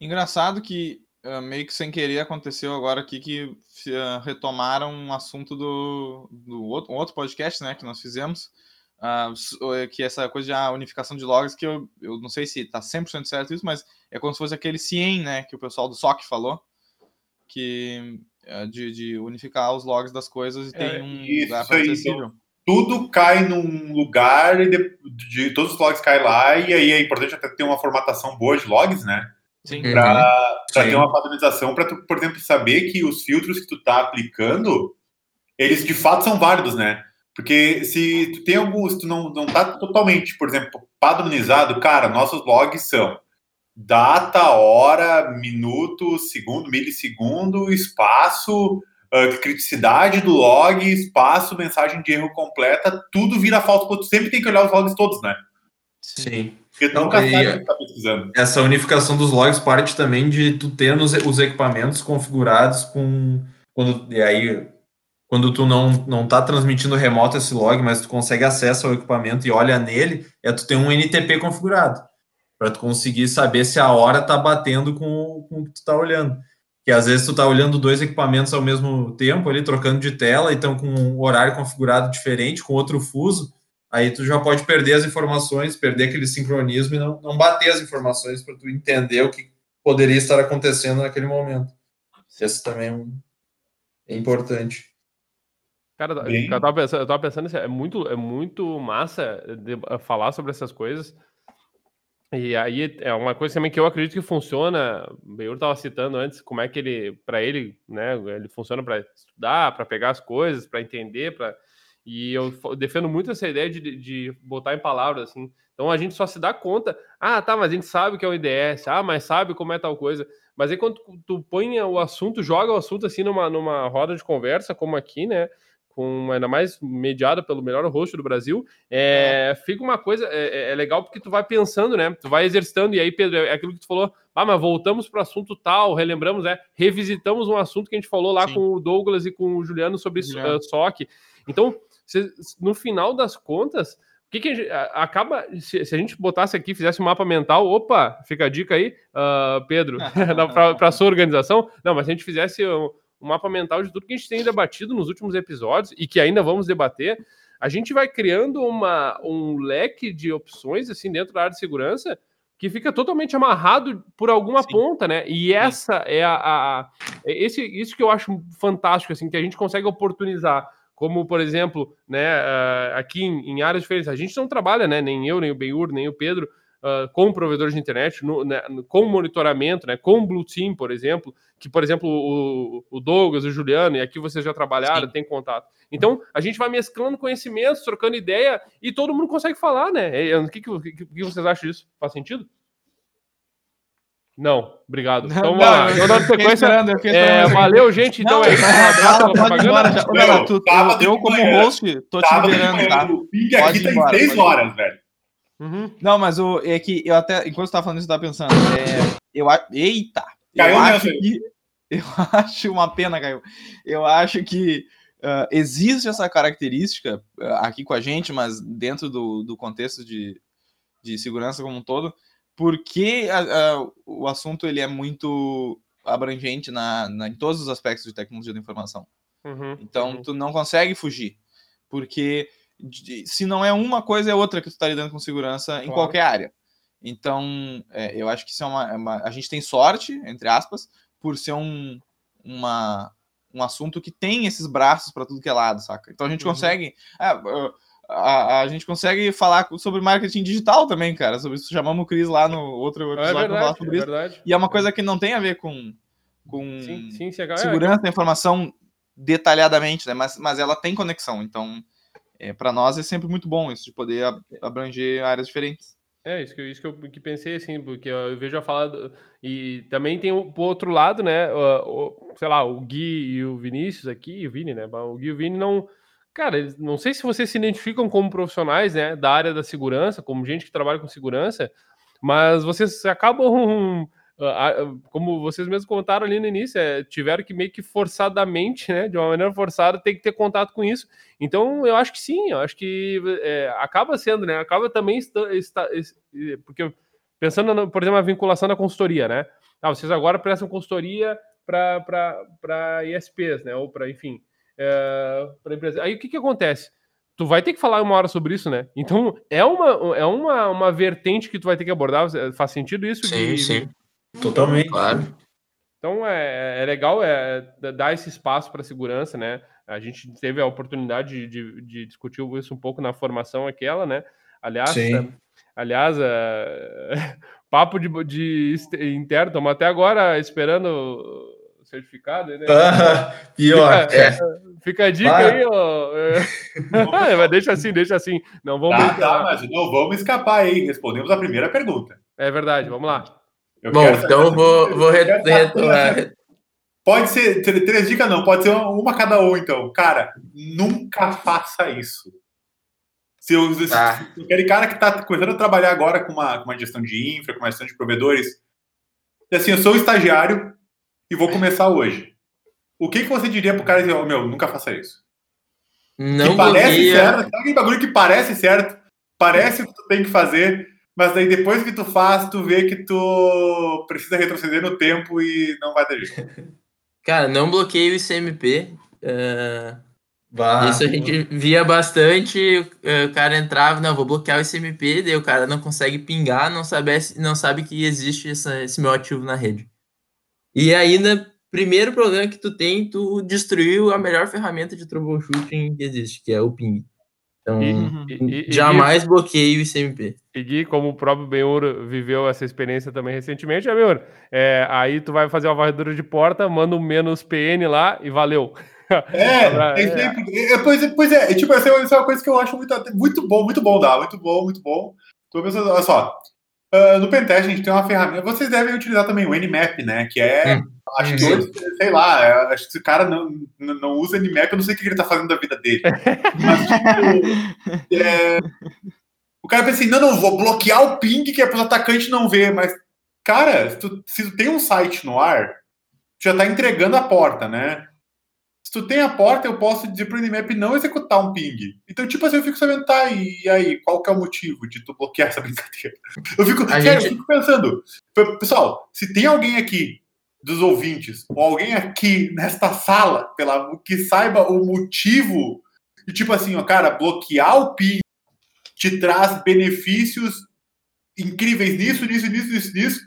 Engraçado que uh, meio que sem querer aconteceu agora aqui que uh, retomaram um assunto do, do outro, um outro podcast né, que nós fizemos, uh, que essa coisa de ah, unificação de logs, que eu, eu não sei se está 100% certo isso, mas é como se fosse aquele CIEM, né, que o pessoal do SOC falou, que de, de unificar os logs das coisas e é, tem um
isso, lugar acessível. Tudo cai num lugar e de, de, todos os logs caem lá, e aí é importante até ter uma formatação boa de logs, né? Para uhum. ter uma padronização, para tu, por exemplo, saber que os filtros que tu tá aplicando, eles de fato são válidos, né? Porque se tu tem alguns, tu não, não tá totalmente, por exemplo, padronizado, cara, nossos logs são data, hora, minuto, segundo, milissegundo, espaço, uh, criticidade do log, espaço, mensagem de erro completa, tudo vira falta, tu sempre tem que olhar os logs todos, né?
Sim. Porque nunca sabe tá pesquisando. Essa unificação dos logs parte também de tu ter nos, os equipamentos configurados com. Quando, e aí, quando tu não, não tá transmitindo remoto esse log, mas tu consegue acesso ao equipamento e olha nele, é tu ter um NTP configurado. Para tu conseguir saber se a hora tá batendo com, com o que tu tá olhando. Que às vezes tu tá olhando dois equipamentos ao mesmo tempo, ali trocando de tela, então com um horário configurado diferente, com outro fuso aí tu já pode perder as informações, perder aquele sincronismo e não, não bater as informações para tu entender o que poderia estar acontecendo naquele momento. Esse também é, é importante.
Cara, Bem... eu tava pensando, eu tava pensando assim, é muito, é muito massa de, falar sobre essas coisas. E aí é uma coisa também que eu acredito que funciona. O Beur estava citando antes como é que ele, para ele, né, ele funciona para estudar, para pegar as coisas, para entender, para e eu defendo muito essa ideia de, de botar em palavras, assim. Então a gente só se dá conta, ah, tá, mas a gente sabe que é o IDS, ah, mas sabe como é tal coisa. Mas aí quando tu, tu põe o assunto, joga o assunto assim numa, numa roda de conversa, como aqui, né? Com ainda mais mediada pelo melhor rosto do Brasil, é, é. fica uma coisa, é, é, é, legal porque tu vai pensando, né? Tu vai exercitando, e aí, Pedro, é aquilo que tu falou, ah, mas voltamos para o assunto tal, relembramos, é, revisitamos um assunto que a gente falou lá Sim. com o Douglas e com o Juliano sobre Juliano. Uh, SOC. Então, no final das contas, o que, que a gente, acaba. Se, se, a gente botasse aqui, fizesse um mapa mental, opa, fica a dica aí, uh, Pedro, para a sua organização. Não, mas se a gente fizesse um, um mapa mental de tudo que a gente tem debatido nos últimos episódios e que ainda vamos debater, a gente vai criando uma, um leque de opções assim dentro da área de segurança que fica totalmente amarrado por alguma Sim. ponta, né? E essa Sim. é a, a, esse isso que eu acho fantástico assim, que a gente consegue oportunizar como por exemplo, né, uh, aqui em, em, áreas diferentes, a gente não trabalha, né, nem eu, nem o Benhur, nem o Pedro, uh, com provedores de internet, no, né, com monitoramento, né, com Blue Team, por exemplo, que, por exemplo, o, o Douglas, o Juliano, e aqui vocês já trabalharam, Sim. tem contato. Então, a gente vai mesclando conhecimentos, trocando ideia, e todo mundo consegue falar, né? O que, que, que, que vocês acham disso? Faz sentido? Não, obrigado. Então, não, eu dando sequência. é, valeu, gente. Então não, é isso. Um abraço pode embora, já.
Não, tu, eu, eu, como host, tô te liberando, tá?
O ping aqui tá em 3 horas, velho.
Uhum. Não, mas o, é que eu até, enquanto você tava falando isso, eu tava pensando. É, eu, eita! Caiu eu acho que. Eu acho uma pena, Caio. Eu acho que uh, existe essa característica uh, aqui com a gente, mas dentro do, do contexto de, de segurança como um todo porque a, a, o assunto ele é muito abrangente na, na, em todos os aspectos de tecnologia da informação. Uhum, então, uhum. tu não consegue fugir. Porque se não é uma coisa, é outra que tu está lidando com segurança claro. em qualquer área. Então, é, eu acho que isso é uma, é uma, A gente tem sorte, entre aspas, por ser um, uma, um assunto que tem esses braços para tudo que é lado, saca? Então a gente uhum. consegue. Ah, a, a, gente consegue falar sobre marketing digital também, cara. Sobre isso chamamos o Cris lá no outro é episódio é verdade, falar sobre é isso. Verdade. E é uma coisa que não tem a ver com, com sim, sim, é segurança da informação detalhadamente, né? Mas, mas ela tem conexão. Então, é, para nós é sempre muito bom isso de poder abranger áreas diferentes.
É, isso que, isso que eu que pensei, assim, porque eu vejo a falar. Do, e também tem o outro lado, né? O, o, sei lá, o Gui e o Vinícius aqui, e o Vini, né? O Gui e o Vini não cara, não sei se vocês se identificam como profissionais, né, da área da segurança, como gente que trabalha com segurança, mas vocês acabam, ah, ah, como vocês mesmos contaram ali no início, é, tiveram que meio que forçadamente, né, de uma maneira forçada, ter que ter contato com isso. Então, eu acho que sim, eu acho que é, acaba sendo, né, acaba também está, está- es- eh, porque pensando, no, por exemplo, a vinculação da consultoria, né, ah, vocês agora prestam consultoria para ISPs, né, ou para, enfim, para empresa. Aí o que, que acontece? Tu vai ter que falar uma hora sobre isso, né? Então é uma, é uma, uma vertente que tu vai ter que abordar. Faz sentido isso?
Sim,
de-
sim,
Totalmente.
claro.
Então é, é legal é, dar esse espaço para a segurança, né? A gente teve a oportunidade de, de- de discutir isso um pouco na formação aquela, né? Aliás,
Sim.
é, aliás, é, papo de, de interno, estamos até agora esperando certificado, né?
Ah, pior.
Fica, é, fica a dica
Vai.
aí, ó. É, mas deixa assim, deixa assim. Não vamos
Tá, tá, mas não vamos escapar aí. Respondemos a primeira pergunta.
É verdade, vamos lá.
Eu
Bom, então eu vou, vou retomar.
Pode ser tr- três dicas, não, pode ser uma, uma cada um, então. Cara, nunca faça isso. Se eu, se-
Tá.
se aquele cara que está começando a trabalhar agora com uma, com uma gestão de infra, com uma gestão de provedores, e assim, eu sou estagiário e vou começar hoje. O que, que você diria pro cara dizer, "Ô, meu, nunca faça isso?
Não
que parece certo, sabe aquele bagulho que parece certo, parece o que tu tem que fazer, mas daí depois que tu faz, tu vê que tu precisa retroceder no tempo e não vai ter jeito.
Cara, não bloqueia o ICMP. é,
Vá.
Isso a gente via bastante. eh, O cara entrava, não, vou bloquear o ICMP, daí o cara não consegue pingar, não sabe, não sabe que existe essa- esse meu ativo na rede. E ainda, primeiro problema que tu tem, tu destruiu a melhor ferramenta de troubleshooting que existe, que é o ping. Então,
E- e- e-
jamais bloqueie o ICMP.
E Gui, como o próprio Benhur viveu essa experiência também recentemente, é, Benhur, é, aí tu vai fazer uma varredura de porta, manda um menos PN lá e valeu.
É,
Pra-
é, é, é, pois, é, pois é, é, tipo, essa é essa é uma coisa que eu acho muito, muito bom, muito bom, dá, muito bom, muito bom. Tô pensando, olha só, ah, no Pentest a gente tem uma ferramenta, vocês devem utilizar também o Nmap, né, que é,
Hum.
acho que,
Sim.
hoje, sei lá, acho que se o cara não, não, usa Nmap, eu não sei o que ele tá fazendo da vida dele. Mas, tipo, é, o cara pensa assim, não, não, vou bloquear o ping que é para os atacantes não ver, mas, cara, se tu, se tu tem um site no ar, tu já tá entregando a porta, né? Se tu tem a porta, eu posso dizer pro Nmap não executar um ping. Então, tipo assim, eu fico sabendo, tá, e aí, qual que é o motivo de tu bloquear essa brincadeira? Eu fico, sério,
gente-
eu fico pensando, pe- pessoal, se tem alguém aqui dos ouvintes, ou alguém aqui nesta sala, pela, que saiba o motivo, e tipo assim, ó, cara, bloquear o ping te traz benefícios incríveis nisso, nisso, nisso, nisso, nisso.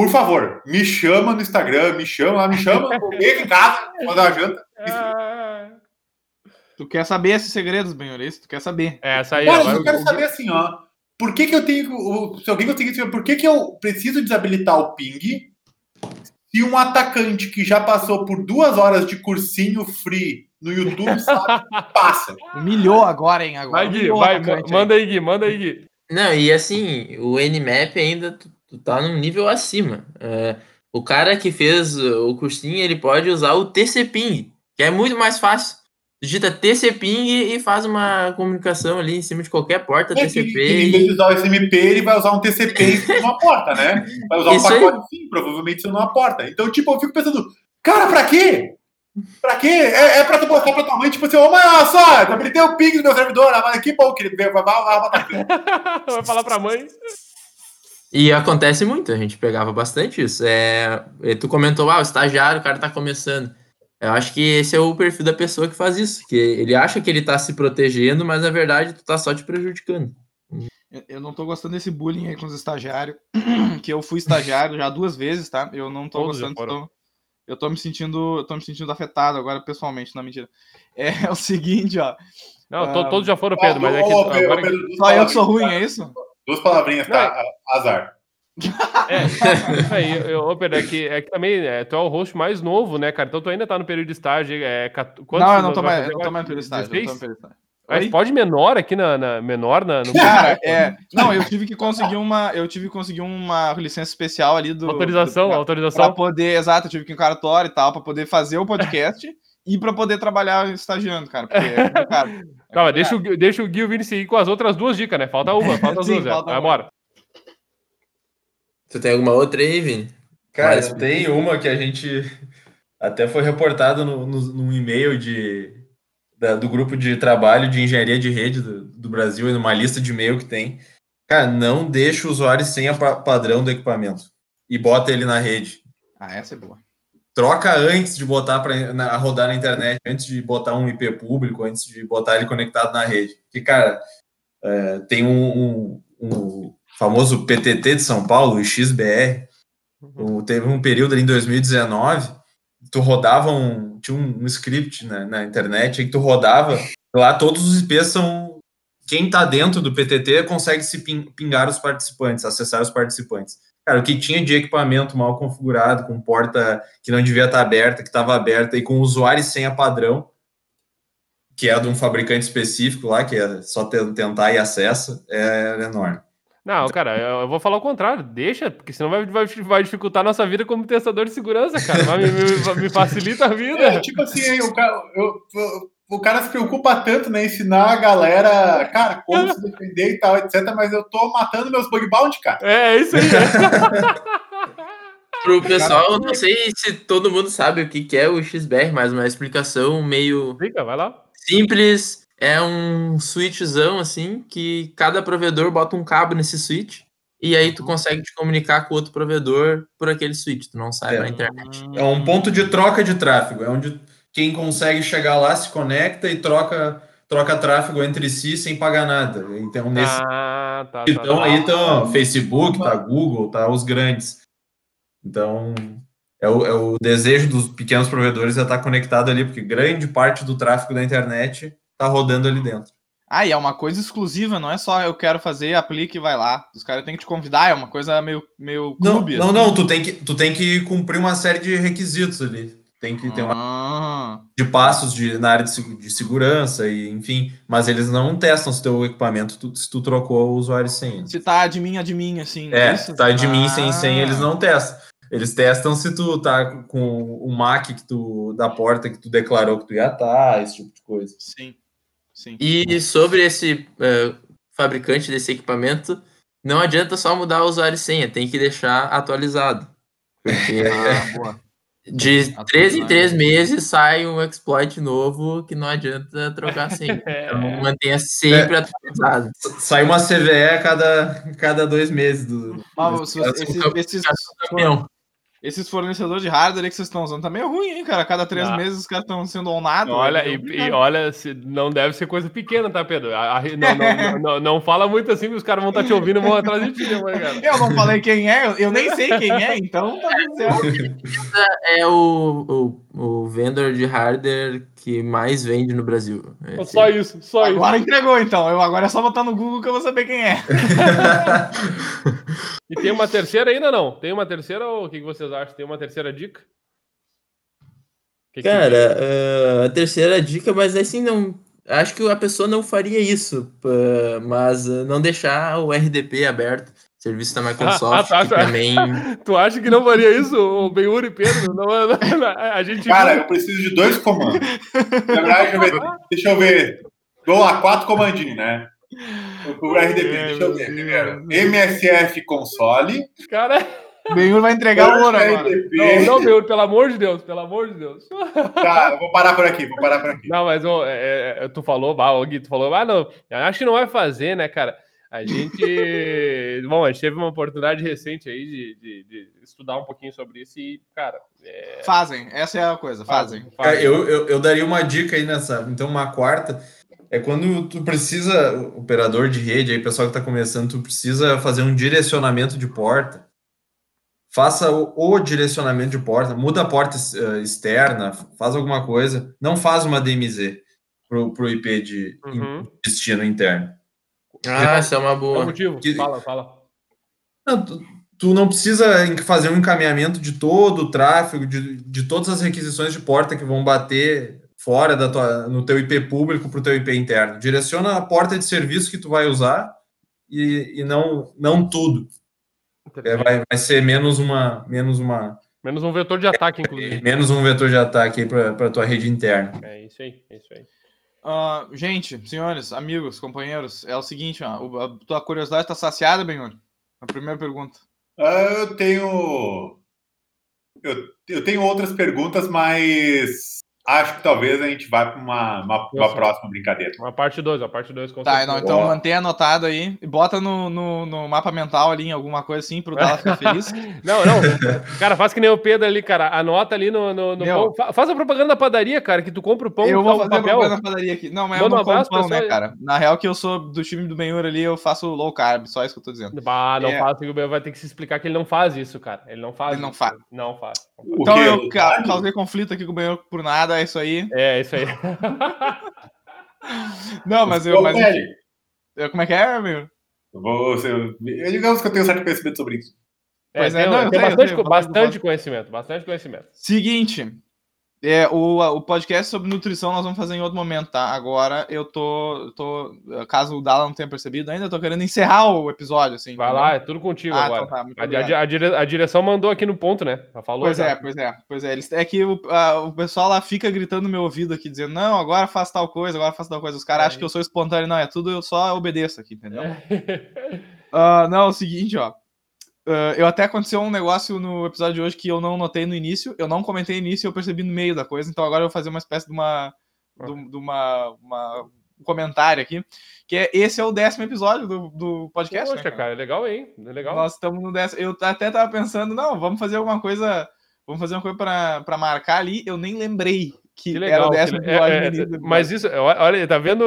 Por favor, me chama no Instagram, me chama lá, me chama, vem aqui em casa, fazer uma janta.
Ah,
Tu quer saber esses segredos, Benhor? Isso, tu quer saber.
É, essa aí,
Cara,
agora
eu quero
o-
saber assim, ó. Por que, que eu tenho. Se alguém conseguir dizer, por que, que eu preciso desabilitar o ping se um atacante que já passou por duas horas de cursinho free no YouTube sabe que passa?
Humilhou agora, hein? Agora.
Vai, Gui, vai, manda aí, Gui, manda aí, Gui.
Não, e assim, o Nmap ainda tu, tá num nível acima. É, o cara que fez o cursinho, ele pode usar o TCPing, que é muito mais fácil. Digita TCPing e faz uma comunicação ali em cima de qualquer porta
É
TCP.
em vez de
e-
usar o SMP, ele vai usar um TCP em cima de uma porta, né? Vai usar um
Isso aí.
pacote sim, provavelmente sendo uma porta. Então, tipo, eu fico pensando, cara, pra quê? Pra quê? É, é pra tu mostrar pra tua mãe, tipo assim, ô mãe, olha só, eu habilitei o ping do meu servidor, ah, mas que bom que ele vai, vai, vai, vai, vai,
Vai falar pra mãe.
E acontece muito, a gente pegava bastante isso. É, e tu comentou, ah, o estagiário, o cara tá começando. Eu acho que esse é o perfil da pessoa que faz isso, que ele acha que ele tá se protegendo, mas na verdade tu tá só te prejudicando.
Eu- não tô gostando desse bullying aí com os estagiários. Que eu fui estagiário já duas vezes, tá? Eu não tô
Todos
gostando. Tô, eu tô me sentindo. Eu tô me sentindo afetado agora, pessoalmente, não mentira. É, o seguinte, ó.
Não, to-
Ah,
todos já foram, Pedro, mas é que agora...
Só eu que sou ruim,
palavrinhas,
é isso?
Duas palavrinhas, tá? Azar.
É, isso aí, eu, ô, Pedro, é que, é que também é, tu é o host mais novo, né, cara? Então tu ainda tá no período de estágio. É, cat- quantos
não, eu não tô mais, eu não tô mais pelo estágio. eu tô
16?
mais pelo estágio.
Mas pode menor aqui na, na- menor na, no
Cara, é. Não, eu tive que conseguir uma. Eu tive que conseguir uma licença especial ali do.
autorização,
do, pra,
autorização.
pra poder, exato, eu tive que ir em cartório e tal, pra poder fazer o podcast e para poder trabalhar estagiando, cara. Porque é. É
Calma, deixa, o, deixa o Gui e o Vini seguir com as outras duas dicas, né? Falta uma, falta as
Sim,
duas. já.
falta
Vai
uma.
embora.
Tu tem alguma outra aí, Vini?
Cara,
Mas-
tem uma que a gente até foi reportado no, no, num e-mail de, da- do grupo de trabalho de engenharia de rede do, do Brasil, e numa lista de e-mail que tem. Cara, não deixa o usuário sem a pa- padrão do equipamento e bota ele na rede.
Ah, essa é boa.
Troca antes de botar para rodar na internet, antes de botar um IP público, antes de botar ele conectado na rede. Porque, cara, é, tem um, um- um famoso PTT de São Paulo, o XBR, o- teve um período ali em 2019, tu rodava um, tinha um, um script na, na internet, aí que tu rodava, lá todos os IPs são, quem tá dentro do PTT consegue se pin- pingar os participantes, acessar os participantes. Cara, o que tinha de equipamento mal configurado, com porta que não devia estar aberta, que estava aberta, e com usuário e senha padrão, que é de um fabricante específico lá, que é só te- tentar e acessa, é enorme.
Não, cara, eu eu vou falar o contrário. Deixa, porque senão vai, vai, vai dificultar a nossa vida como testador de segurança, cara. Vai, me, me- me facilita a
É,
vida.
tipo assim, o cara, eu- eu- o cara se preocupa tanto, né? Ensinar a galera, cara, como se defender e tal, etc. Mas eu tô matando meus bug bounty, cara.
É, é isso aí.
Pro pessoal, eu não sei se todo mundo sabe o que que é o XBR, mas uma explicação meio
Fica, vai lá.
simples. É um switchzão, assim, que cada provedor bota um cabo nesse switch. E aí tu consegue te comunicar com outro provedor por aquele switch. Tu não sai
É.
na internet.
É um ponto de troca de tráfego, é onde quem consegue chegar lá se conecta e troca, troca tráfego entre si sem pagar nada. Então, nesse
Ah, tá, tá,
então
tá.
aí estão Facebook, tá Google, tá os grandes. Então, é o, é o desejo dos pequenos provedores é estar conectado ali, porque grande parte do tráfego da internet tá rodando ali dentro.
Ah, e é uma coisa exclusiva, não é só eu quero fazer, aplique e vai lá. Os caras têm que te convidar, é uma coisa meio, meio
Não,
clube.
não,
assim.
não, tu tem, que, tu tem que cumprir uma série de requisitos ali. Tem que ter uma
Ah,
de passos de, na área de, de segurança e enfim, mas eles não testam se teu equipamento tu- se tu trocou o usuário e senha.
se tá de mim, admin, assim.
É,
isso?
se tá de mim sem
Ah.
senha, eles não testam. Eles testam se tu tá com o MAC que tu, da porta que tu declarou que tu ia estar, esse tipo de coisa.
Sim, sim.
E sobre esse eh, fabricante desse equipamento, não adianta só mudar o usuário e senha, tem que deixar atualizado. Porque
Ah, boa.
De
Atualizar.
três em três meses sai um exploit novo que não adianta trocar a senha.
É.
Então mantenha sempre atualizado.
S- Sai uma CVE a cada, cada dois meses. Do,
Mas se você-
caras
esses, esses,
Campeão.
Esses fornecedores de hardware que vocês estão usando tá meio ruim, hein, cara? Cada três
Ah.
meses os caras estão sendo onados.
Olha,
é
e, e olha, se, não deve ser coisa pequena, tá, Pedro? A- a- não, não, não, não, não fala muito assim, que os caras vão estar te ouvindo e vão atrás de ti, né, cara?
Eu não falei quem é, eu- nem sei quem é, então tá certo.
É o, o, o vendor de hardware que mais vende no Brasil. Esse-
Só isso, só isso.
Agora entregou, então. Eu agora é só botar no Google que eu vou saber quem é.
E tem uma terceira ainda não? Tem uma terceira ou o que, que vocês acham? Tem uma terceira dica? Que que-
Cara, ah, a terceira dica, mas assim, não. Acho que a pessoa não faria isso, mas ah, não deixar o RDP aberto, serviço da Microsoft,
tá,
que
tá.
também.
Tu acha que não faria isso, o Benhur e Pedro? Não, não, não, a gente
Cara, eu preciso de dois comandos. Na verdade, deixa eu ver. Deixa eu ver. Vamos lá, quatro comandinhos, né? O RDP, deixa eu ver. Primeiro, MSF console.
Cara,
O Benhur vai entregar o ouro agora.
Não, não, Benhur, pelo amor de Deus, pelo amor de Deus.
Tá, eu vou parar por aqui, vou parar por aqui.
Não, mas ô, é, é, tu falou, bah, ô, Gui, tu falou, ah, não, eu acho que não vai fazer, né, cara? A gente. Bom, a gente teve uma oportunidade recente aí de, de- de estudar um pouquinho sobre isso e, cara. É,
Fazem, essa é a coisa, fazem.
Cara, eu, eu, eu daria uma dica aí nessa. Então, uma quarta é quando tu precisa, operador de rede, aí pessoal que está começando, tu precisa fazer um direcionamento de porta. Faça o, o direcionamento de porta, muda a porta eh, externa, faz alguma coisa. Não faz uma DMZ pro, pro IP de
Uhum.
destino interno.
Ah, essa é uma boa.
motivo?
Que-
Fala, fala.
Não, tu, tu não precisa em- fazer um encaminhamento de todo o tráfego, de, de todas as requisições de porta que vão bater fora da tua, no teu IP público para o teu IP interno. Direciona a porta de serviço que tu vai usar e, e não, não tudo. É, vai, vai ser menos uma, menos uma
Menos um vetor de ataque, inclusive.
Menos um vetor de ataque aí para tua rede interna.
É isso aí, é isso aí.
Uh, gente, senhores, amigos, companheiros, é o seguinte, ó, a tua curiosidade está saciada, Benhur? A primeira pergunta.
Uh, eu tenho. Eu, eu tenho outras perguntas, mas Acho que talvez a gente vá para uma, uma, uma próxima brincadeira.
Uma parte 2, a parte 2
com Tá, não, então mantém anotado aí e bota no, no, no, mapa mental ali em alguma coisa assim pro Dala ficar feliz.
não, não. Cara, faz que nem o Pedro ali, cara. Anota ali no, no, no pão. Faz a propaganda da padaria, cara, que tu compra o pão.
Eu vou fazer papel. a propaganda da padaria aqui. Não, mas Manda eu não um abraço, pão, né, cara? Na real que eu sou do time do Benhur ali, eu faço low carb, só isso que eu tô dizendo.
Bah, não é. faz, o Benhur vai ter que se explicar que ele não faz isso, cara. Ele não faz.
Ele não faz.
Não faz.
Então eu causei conflito aqui com o Benhur por nada, é isso aí.
É, é isso aí.
Não, mas eu. Mas, eu como é que é, meu?
Eu, vou, eu, digamos que eu tenho certo conhecimento sobre isso.
É, pois é, tem, não, tem bastante, bastante conhecimento, bastante conhecimento.
Seguinte, é, o, o podcast sobre nutrição nós vamos fazer em outro momento, tá? Agora eu tô, tô caso o Dala não tenha percebido ainda, eu tô querendo encerrar o episódio, assim.
Vai entendeu? lá, é tudo contigo ah, agora. Então tá, a, a, a, dire, a, direção mandou aqui no ponto, né?
Já
falou.
Pois
já.
é, pois é, pois é. Eles, é que o, a, o pessoal lá fica gritando no meu ouvido aqui, dizendo, não, agora faz tal coisa, agora faz tal coisa. Os caras é. acham que eu sou espontâneo, não, é tudo, eu só obedeço aqui, entendeu? É. uh, não, é o seguinte, ó. Uh, eu até aconteceu um negócio no episódio de hoje que eu não notei no início, eu não comentei no início e eu percebi no meio da coisa, então agora eu vou fazer uma espécie de uma. de, de uma, uma, um comentário aqui, que é esse é o décimo episódio do, do podcast.
Poxa, né, cara? cara, é legal, hein? É legal.
Nós estamos no décimo. Eu até tava pensando, não, vamos fazer alguma coisa. Vamos fazer uma coisa para marcar ali. Eu nem lembrei que, que legal, era o décimo
que, é, é, Mas isso, olha, tá vendo,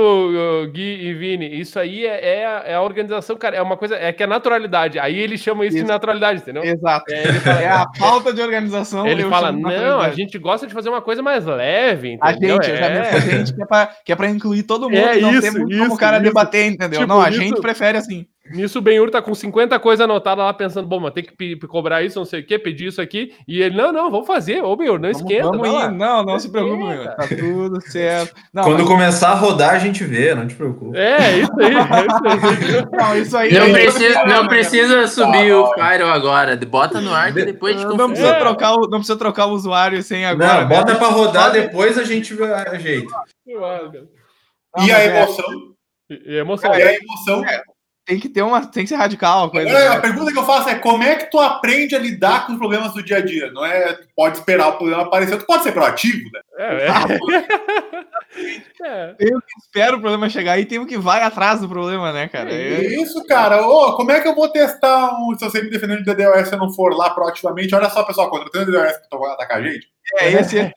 Gui e Vini? Isso aí é, é, a, é, a, organização, cara, é uma coisa, é que é naturalidade. Aí ele chama isso, isso. de naturalidade, entendeu?
Exato. É, fala, é a falta de organização.
Ele fala, não, a gente gosta de fazer uma coisa mais leve,
entendeu? A gente, é. a gente que é, pra, que é pra incluir todo mundo, é, não isso, tem muito isso, como o cara isso. debater, entendeu? Tipo, não, a gente prefere assim.
Nisso o Benhur tá com 50 coisas anotadas lá, pensando, bom, mas tem que cobrar isso, não sei o quê, pedir isso aqui. E ele, não, não, vamos fazer. Ô, Benhur, não esquenta.
Vamos ir. Não, não se preocupe, Benhur. Tá tudo certo. Não,
Quando mas... começar a rodar, a gente vê, não te preocupe.
É, isso aí. É isso
aí. não, isso aí não, precisa, não precisa subir o Cairo agora. Bota no ar e depois
não, não precisa trocar o Não precisa trocar o usuário sem agora.
Não, bota para rodar, depois a gente ajeita.
E a emoção?
E a emoção.
E a emoção.
É tem que ter uma. Tem que ser radical. Coisa,
é, A pergunta que eu faço é como é que tu aprende a lidar com os problemas do dia a dia? Não é tu pode esperar o problema aparecer, tu pode ser proativo, né? É,
é. Tem o que espera o problema chegar e tem o que vai atrás do problema, né, cara?
É isso, cara. Ô, como é que eu vou testar um. Se você me defendendo de DDoS e eu não for lá proativamente, olha só, pessoal, contratando DDoS pra atacar a gente.
É, esse é.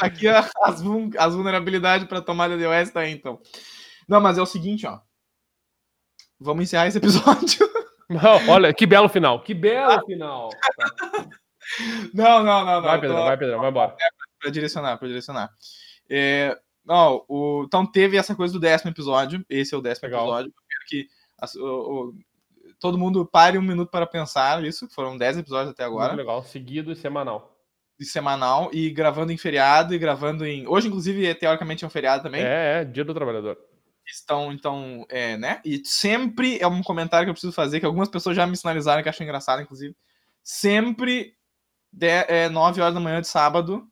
aqui as, as vulnerabilidades para tomar DDoS tá aí, então. Não, mas é o seguinte, ó vamos encerrar esse episódio.
Não, olha, que belo final. Que belo final.
não, não, não, não.
Vai, Pedro, tô... vai, Pedro, vai embora. É,
para direcionar, para direcionar. É, não, o, então teve essa coisa do décimo episódio. Esse é o décimo Legal. episódio. Eu quero que a, o, o, todo mundo pare um minuto para pensar isso. Foram dez episódios até agora. Muito
legal, seguido e semanal.
E semanal, e gravando em feriado, e gravando em. Hoje, inclusive, teoricamente é um feriado também.
É, é, dia do trabalhador
estão, então, é, né? E sempre é um comentário que eu preciso fazer, que algumas pessoas já me sinalizaram que acham engraçado, inclusive. Sempre de, é, 9 horas da manhã de sábado,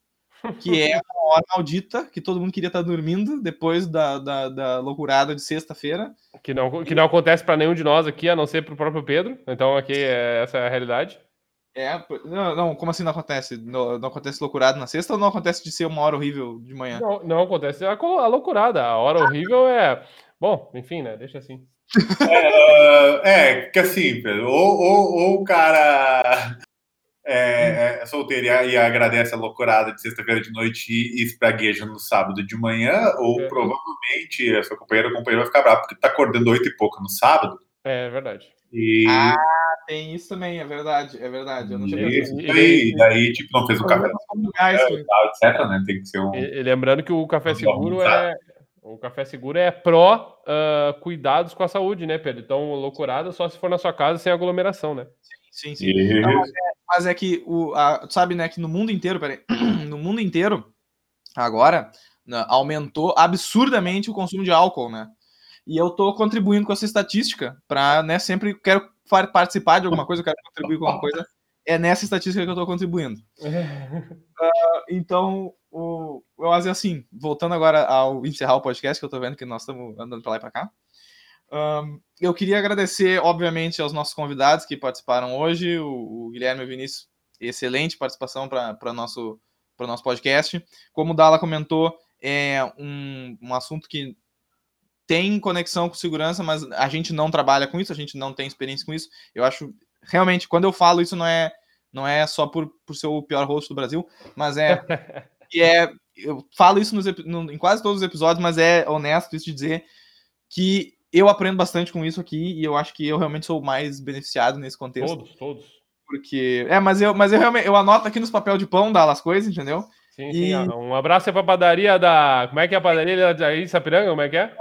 que é a hora maldita, que todo mundo queria estar dormindo depois da, da, da loucurada de sexta-feira.
Que não, que não acontece para nenhum de nós aqui, a não ser para o próprio Pedro. Então, aqui é, essa é a realidade.
É, não, não, como assim não acontece? Não, não, acontece loucurado na sexta ou não acontece de ser uma hora horrível de manhã?
Não, não acontece a, a loucurada. A hora horrível é. Bom, enfim, né? Deixa assim.
É, é que assim, Pedro, ou, ou, ou o cara é, é solteiro e agradece a loucurada de sexta-feira de noite e espragueja no sábado de manhã, ou é. provavelmente a sua companheira ou companheiro vai ficar bravo porque tá acordando oito e pouco no sábado.
É verdade.
E...
Ah, tem isso também, é verdade, é verdade. Eu não tinha
isso, e daí, tipo, não fez o café é, etc, né? Tem que ser um.
E, lembrando que o café seguro é. O café seguro é pró uh, cuidados com a saúde, né, Pedro? Então, loucurada só se for na sua casa sem aglomeração, né?
Sim, sim. sim. Não, mas, é, mas, é, que o, a, sabe, né, que no mundo inteiro, peraí, no mundo inteiro, agora, aumentou absurdamente o consumo de álcool, né? E eu tô contribuindo com essa estatística para, né, sempre quero participar de alguma coisa, quero contribuir com alguma coisa. é nessa estatística que eu estou contribuindo. uh, então, o, eu acho assim, voltando agora ao encerrar o podcast, que eu estou vendo que nós estamos andando para lá e para cá. Um, eu queria agradecer, obviamente, aos nossos convidados que participaram hoje, o, o Guilherme e o Vinícius, excelente participação para o nosso, nosso podcast. Como o Dala comentou, é um, um assunto que tem conexão com segurança, mas a gente não trabalha com isso, a gente não tem experiência com isso. Eu acho, realmente, quando eu falo isso, não é, não é só por, por ser o pior host do Brasil, mas é. é eu falo isso nos, no, em quase todos os episódios, mas é honesto isso de dizer que eu aprendo bastante com isso aqui e eu acho que eu realmente sou mais beneficiado nesse contexto.
Todos, todos.
Porque. É, mas eu, mas eu realmente eu anoto aqui nos papel de pão das coisas, entendeu?
Sim, sim. Um abraço para a padaria da. Como é que é a padaria em Sapiranga? Como é que é?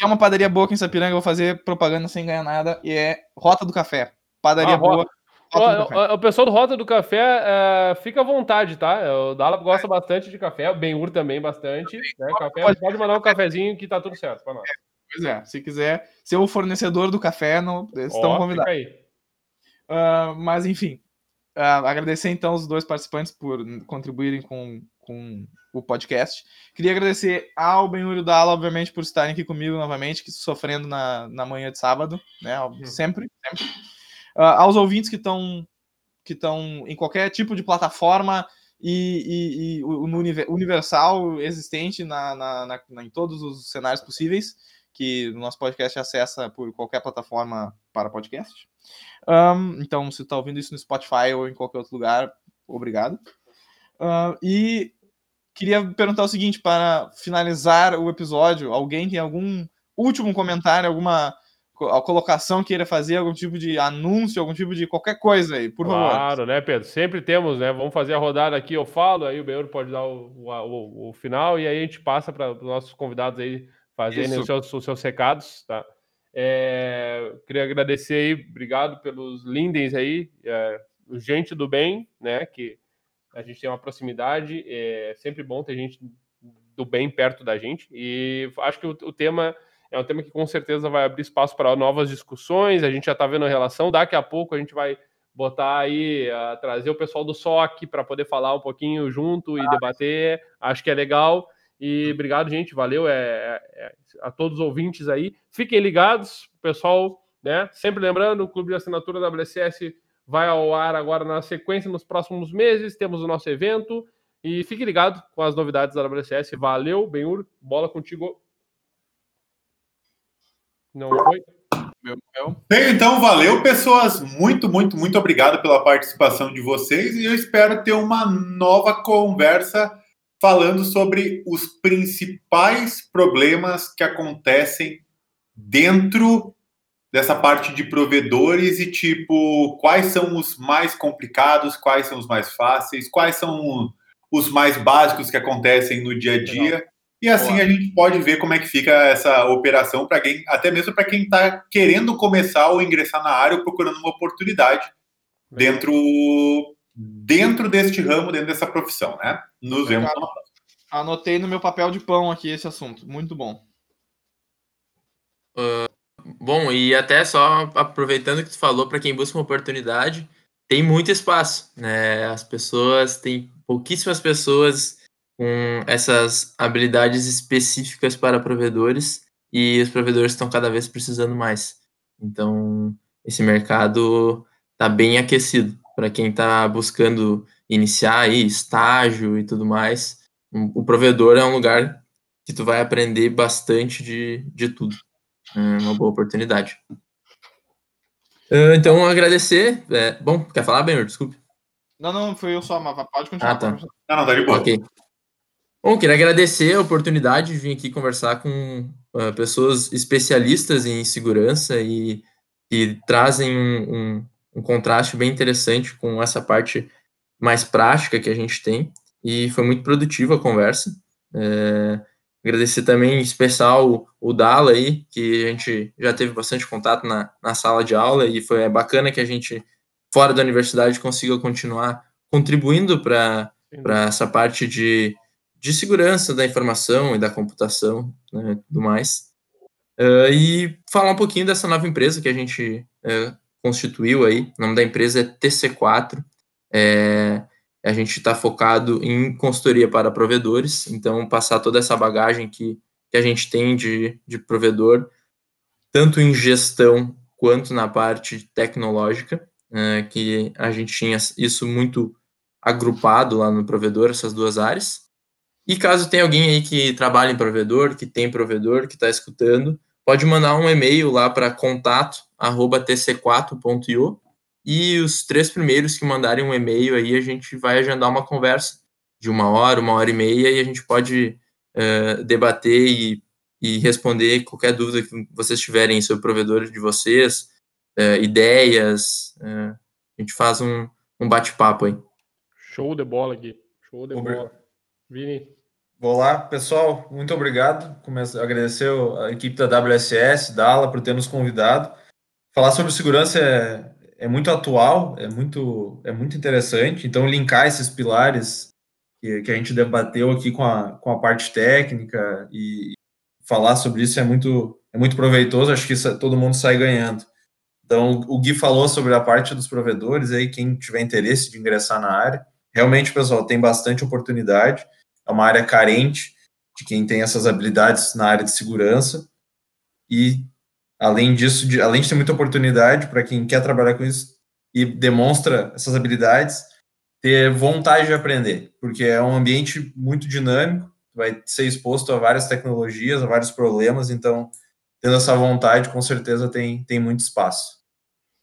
É uma padaria boa aqui em Sapiranga, eu vou fazer propaganda sem ganhar nada, e é Rota do Café. Padaria ah, boa.
O, o, pessoal do Rota do Café uh, fica à vontade, tá? O Dala gosta é. bastante de café, o Benhur também bastante. Né? Café, pode, pode mandar um cafezinho que tá tudo certo para nós.
Pois é, se quiser ser o fornecedor do café, não, estão oh, convidados. Uh, mas, enfim, uh, agradecer então os dois participantes por contribuírem com, com o podcast. Queria agradecer ao e Dala, obviamente, por estarem aqui comigo novamente, que sofrendo na, na manhã de sábado, né? Hum. Sempre, sempre. Uh, aos ouvintes que estão que estão em qualquer tipo de plataforma e, e, e no universal existente na, na, na, em todos os cenários possíveis que o nosso podcast acessa por qualquer plataforma para podcast. Um, então, se está ouvindo isso no Spotify ou em qualquer outro lugar, obrigado. Uh, e queria perguntar o seguinte, para finalizar o episódio, alguém tem algum último comentário, alguma colocação queira fazer, algum tipo de anúncio, algum tipo de qualquer coisa aí, por
favor. Claro, né, Pedro? Sempre temos, né? Vamos fazer a rodada aqui, eu falo, aí o Beuro pode dar o, o, o final e aí a gente passa para os nossos convidados aí fazendo os seus, os seus recados, tá? É, queria agradecer aí, obrigado pelos lindens aí, é, gente do bem, né? Que a gente tem uma proximidade, é sempre bom ter gente do bem perto da gente. E acho que o, o tema é um tema que com certeza vai abrir espaço para novas discussões. A gente já está vendo a relação. Daqui a pouco a gente vai botar aí, uh, trazer o pessoal do SOC para poder falar um pouquinho junto e ah, debater. Acho que é legal. E obrigado, gente. Valeu é, é, é, a todos os ouvintes aí. Fiquem ligados, pessoal. Né? Sempre lembrando, o Clube de Assinatura da WCS vai ao ar agora na sequência nos próximos meses. Temos o nosso evento. E fique ligado com as novidades da WCS. Valeu, Benhur. Bola contigo. Não foi?
Bem, então valeu, pessoas. Muito, muito, muito obrigado pela participação de vocês e eu espero ter uma nova conversa falando sobre os principais problemas que acontecem dentro dessa parte de provedores e tipo quais são os mais complicados, quais são os mais fáceis, quais são os mais básicos que acontecem no dia a dia. Legal. E assim Boa. a gente pode ver como é que fica essa operação para quem, até mesmo para quem está querendo começar ou ingressar na área ou procurando uma oportunidade Legal. dentro dentro deste ramo, dentro dessa profissão, né? Nos vemos.
Anotei no meu papel de pão aqui esse assunto. Muito bom.
Uh, bom, e até só aproveitando que tu falou, para quem busca uma oportunidade, tem muito espaço, né? As pessoas, tem pouquíssimas pessoas com essas habilidades específicas para provedores e os provedores estão cada vez precisando mais. Então, esse mercado está bem aquecido para quem está buscando iniciar aí estágio e tudo mais. O provedor é um lugar que tu vai aprender bastante de, de tudo. É uma boa oportunidade. Uh, então, agradecer. É, bom, quer falar, Benhur? Desculpe.
Não, não, foi eu só, mas pode continuar.
Ah, tá.
Não, não, tá de boa.
Ok. Bom, queria agradecer a oportunidade de vir aqui conversar com uh, pessoas especialistas em segurança e que trazem um, um, um contraste bem interessante com essa parte mais prática que a gente tem. E foi muito produtiva a conversa. É, agradecer também em especial o, o Dala aí, que a gente já teve bastante contato na, na sala de aula e foi é bacana que a gente, fora da universidade, consiga continuar contribuindo para essa parte de, de segurança da informação e da computação né, tudo mais. Uh, e falar um pouquinho dessa nova empresa que a gente uh, constituiu aí. O nome da empresa é TC4. é, a gente está focado em consultoria para provedores, então passar toda essa bagagem que, que a gente tem de, de provedor, tanto em gestão quanto na parte tecnológica, é, que a gente tinha isso muito agrupado lá no provedor, essas duas áreas. E caso tenha alguém aí que trabalha em provedor, que tem provedor, que está escutando, pode mandar um e-mail lá para contato@tc4.io e os três primeiros que mandarem um e-mail aí a gente vai agendar uma conversa de uma hora, uma hora e meia e a gente pode uh, debater e, e responder qualquer dúvida que vocês tiverem sobre o provedor de vocês, uh, ideias, uh, a gente faz um, um bate-papo aí.
Show de bola aqui, show de bola. Vini.
Vou lá, pessoal, muito obrigado. Começo a agradecer a equipe da WSS, da ALA, por ter nos convidado. Falar sobre segurança é, é muito atual, é muito, é muito interessante. Então, linkar esses pilares que, que a gente debateu aqui com a, com a parte técnica e falar sobre isso é muito, é muito proveitoso. Acho que isso, todo mundo sai ganhando. Então, o Gui falou sobre a parte dos provedores, aí quem tiver interesse de ingressar na área. Realmente, pessoal, tem bastante oportunidade. É uma área carente de quem tem essas habilidades na área de segurança. E, além disso, de, além de ter muita oportunidade para quem quer trabalhar com isso e demonstra essas habilidades, ter vontade de aprender, porque é um ambiente muito dinâmico, vai ser exposto a várias tecnologias, a vários problemas, então, tendo essa vontade, com certeza tem, tem muito espaço.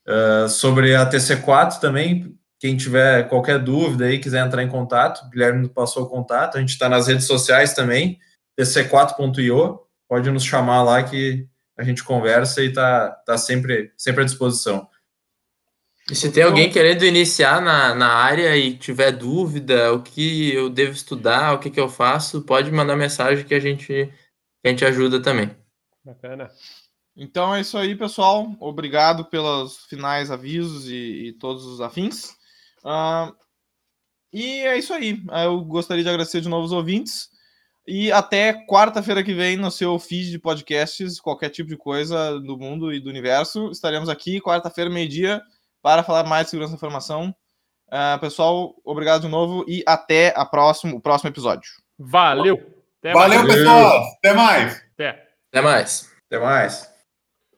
Uh, sobre a TC4 também, quem tiver qualquer dúvida aí, quiser entrar em contato, o Guilherme passou o contato, a gente está nas redes sociais também, tc4.io, pode nos chamar lá que a gente conversa e está tá sempre, sempre à disposição.
E se tem alguém querendo iniciar na, na área e tiver dúvida, o que eu devo estudar, o que, que eu faço, pode mandar mensagem que a gente, a gente ajuda também.
Bacana. Então é isso aí, pessoal. Obrigado pelos finais avisos e, e todos os afins. Uh, e é isso aí. Eu gostaria de agradecer de novo os ouvintes. E até quarta-feira que vem no seu feed de podcasts, qualquer tipo de coisa do mundo e do universo. Estaremos aqui quarta-feira, meio-dia, para falar mais de segurança da informação. Uh, pessoal, obrigado de novo e até a próximo, o próximo episódio.
Valeu!
Até Valeu, mais. pessoal! Até mais!
Até, até mais!
Até mais!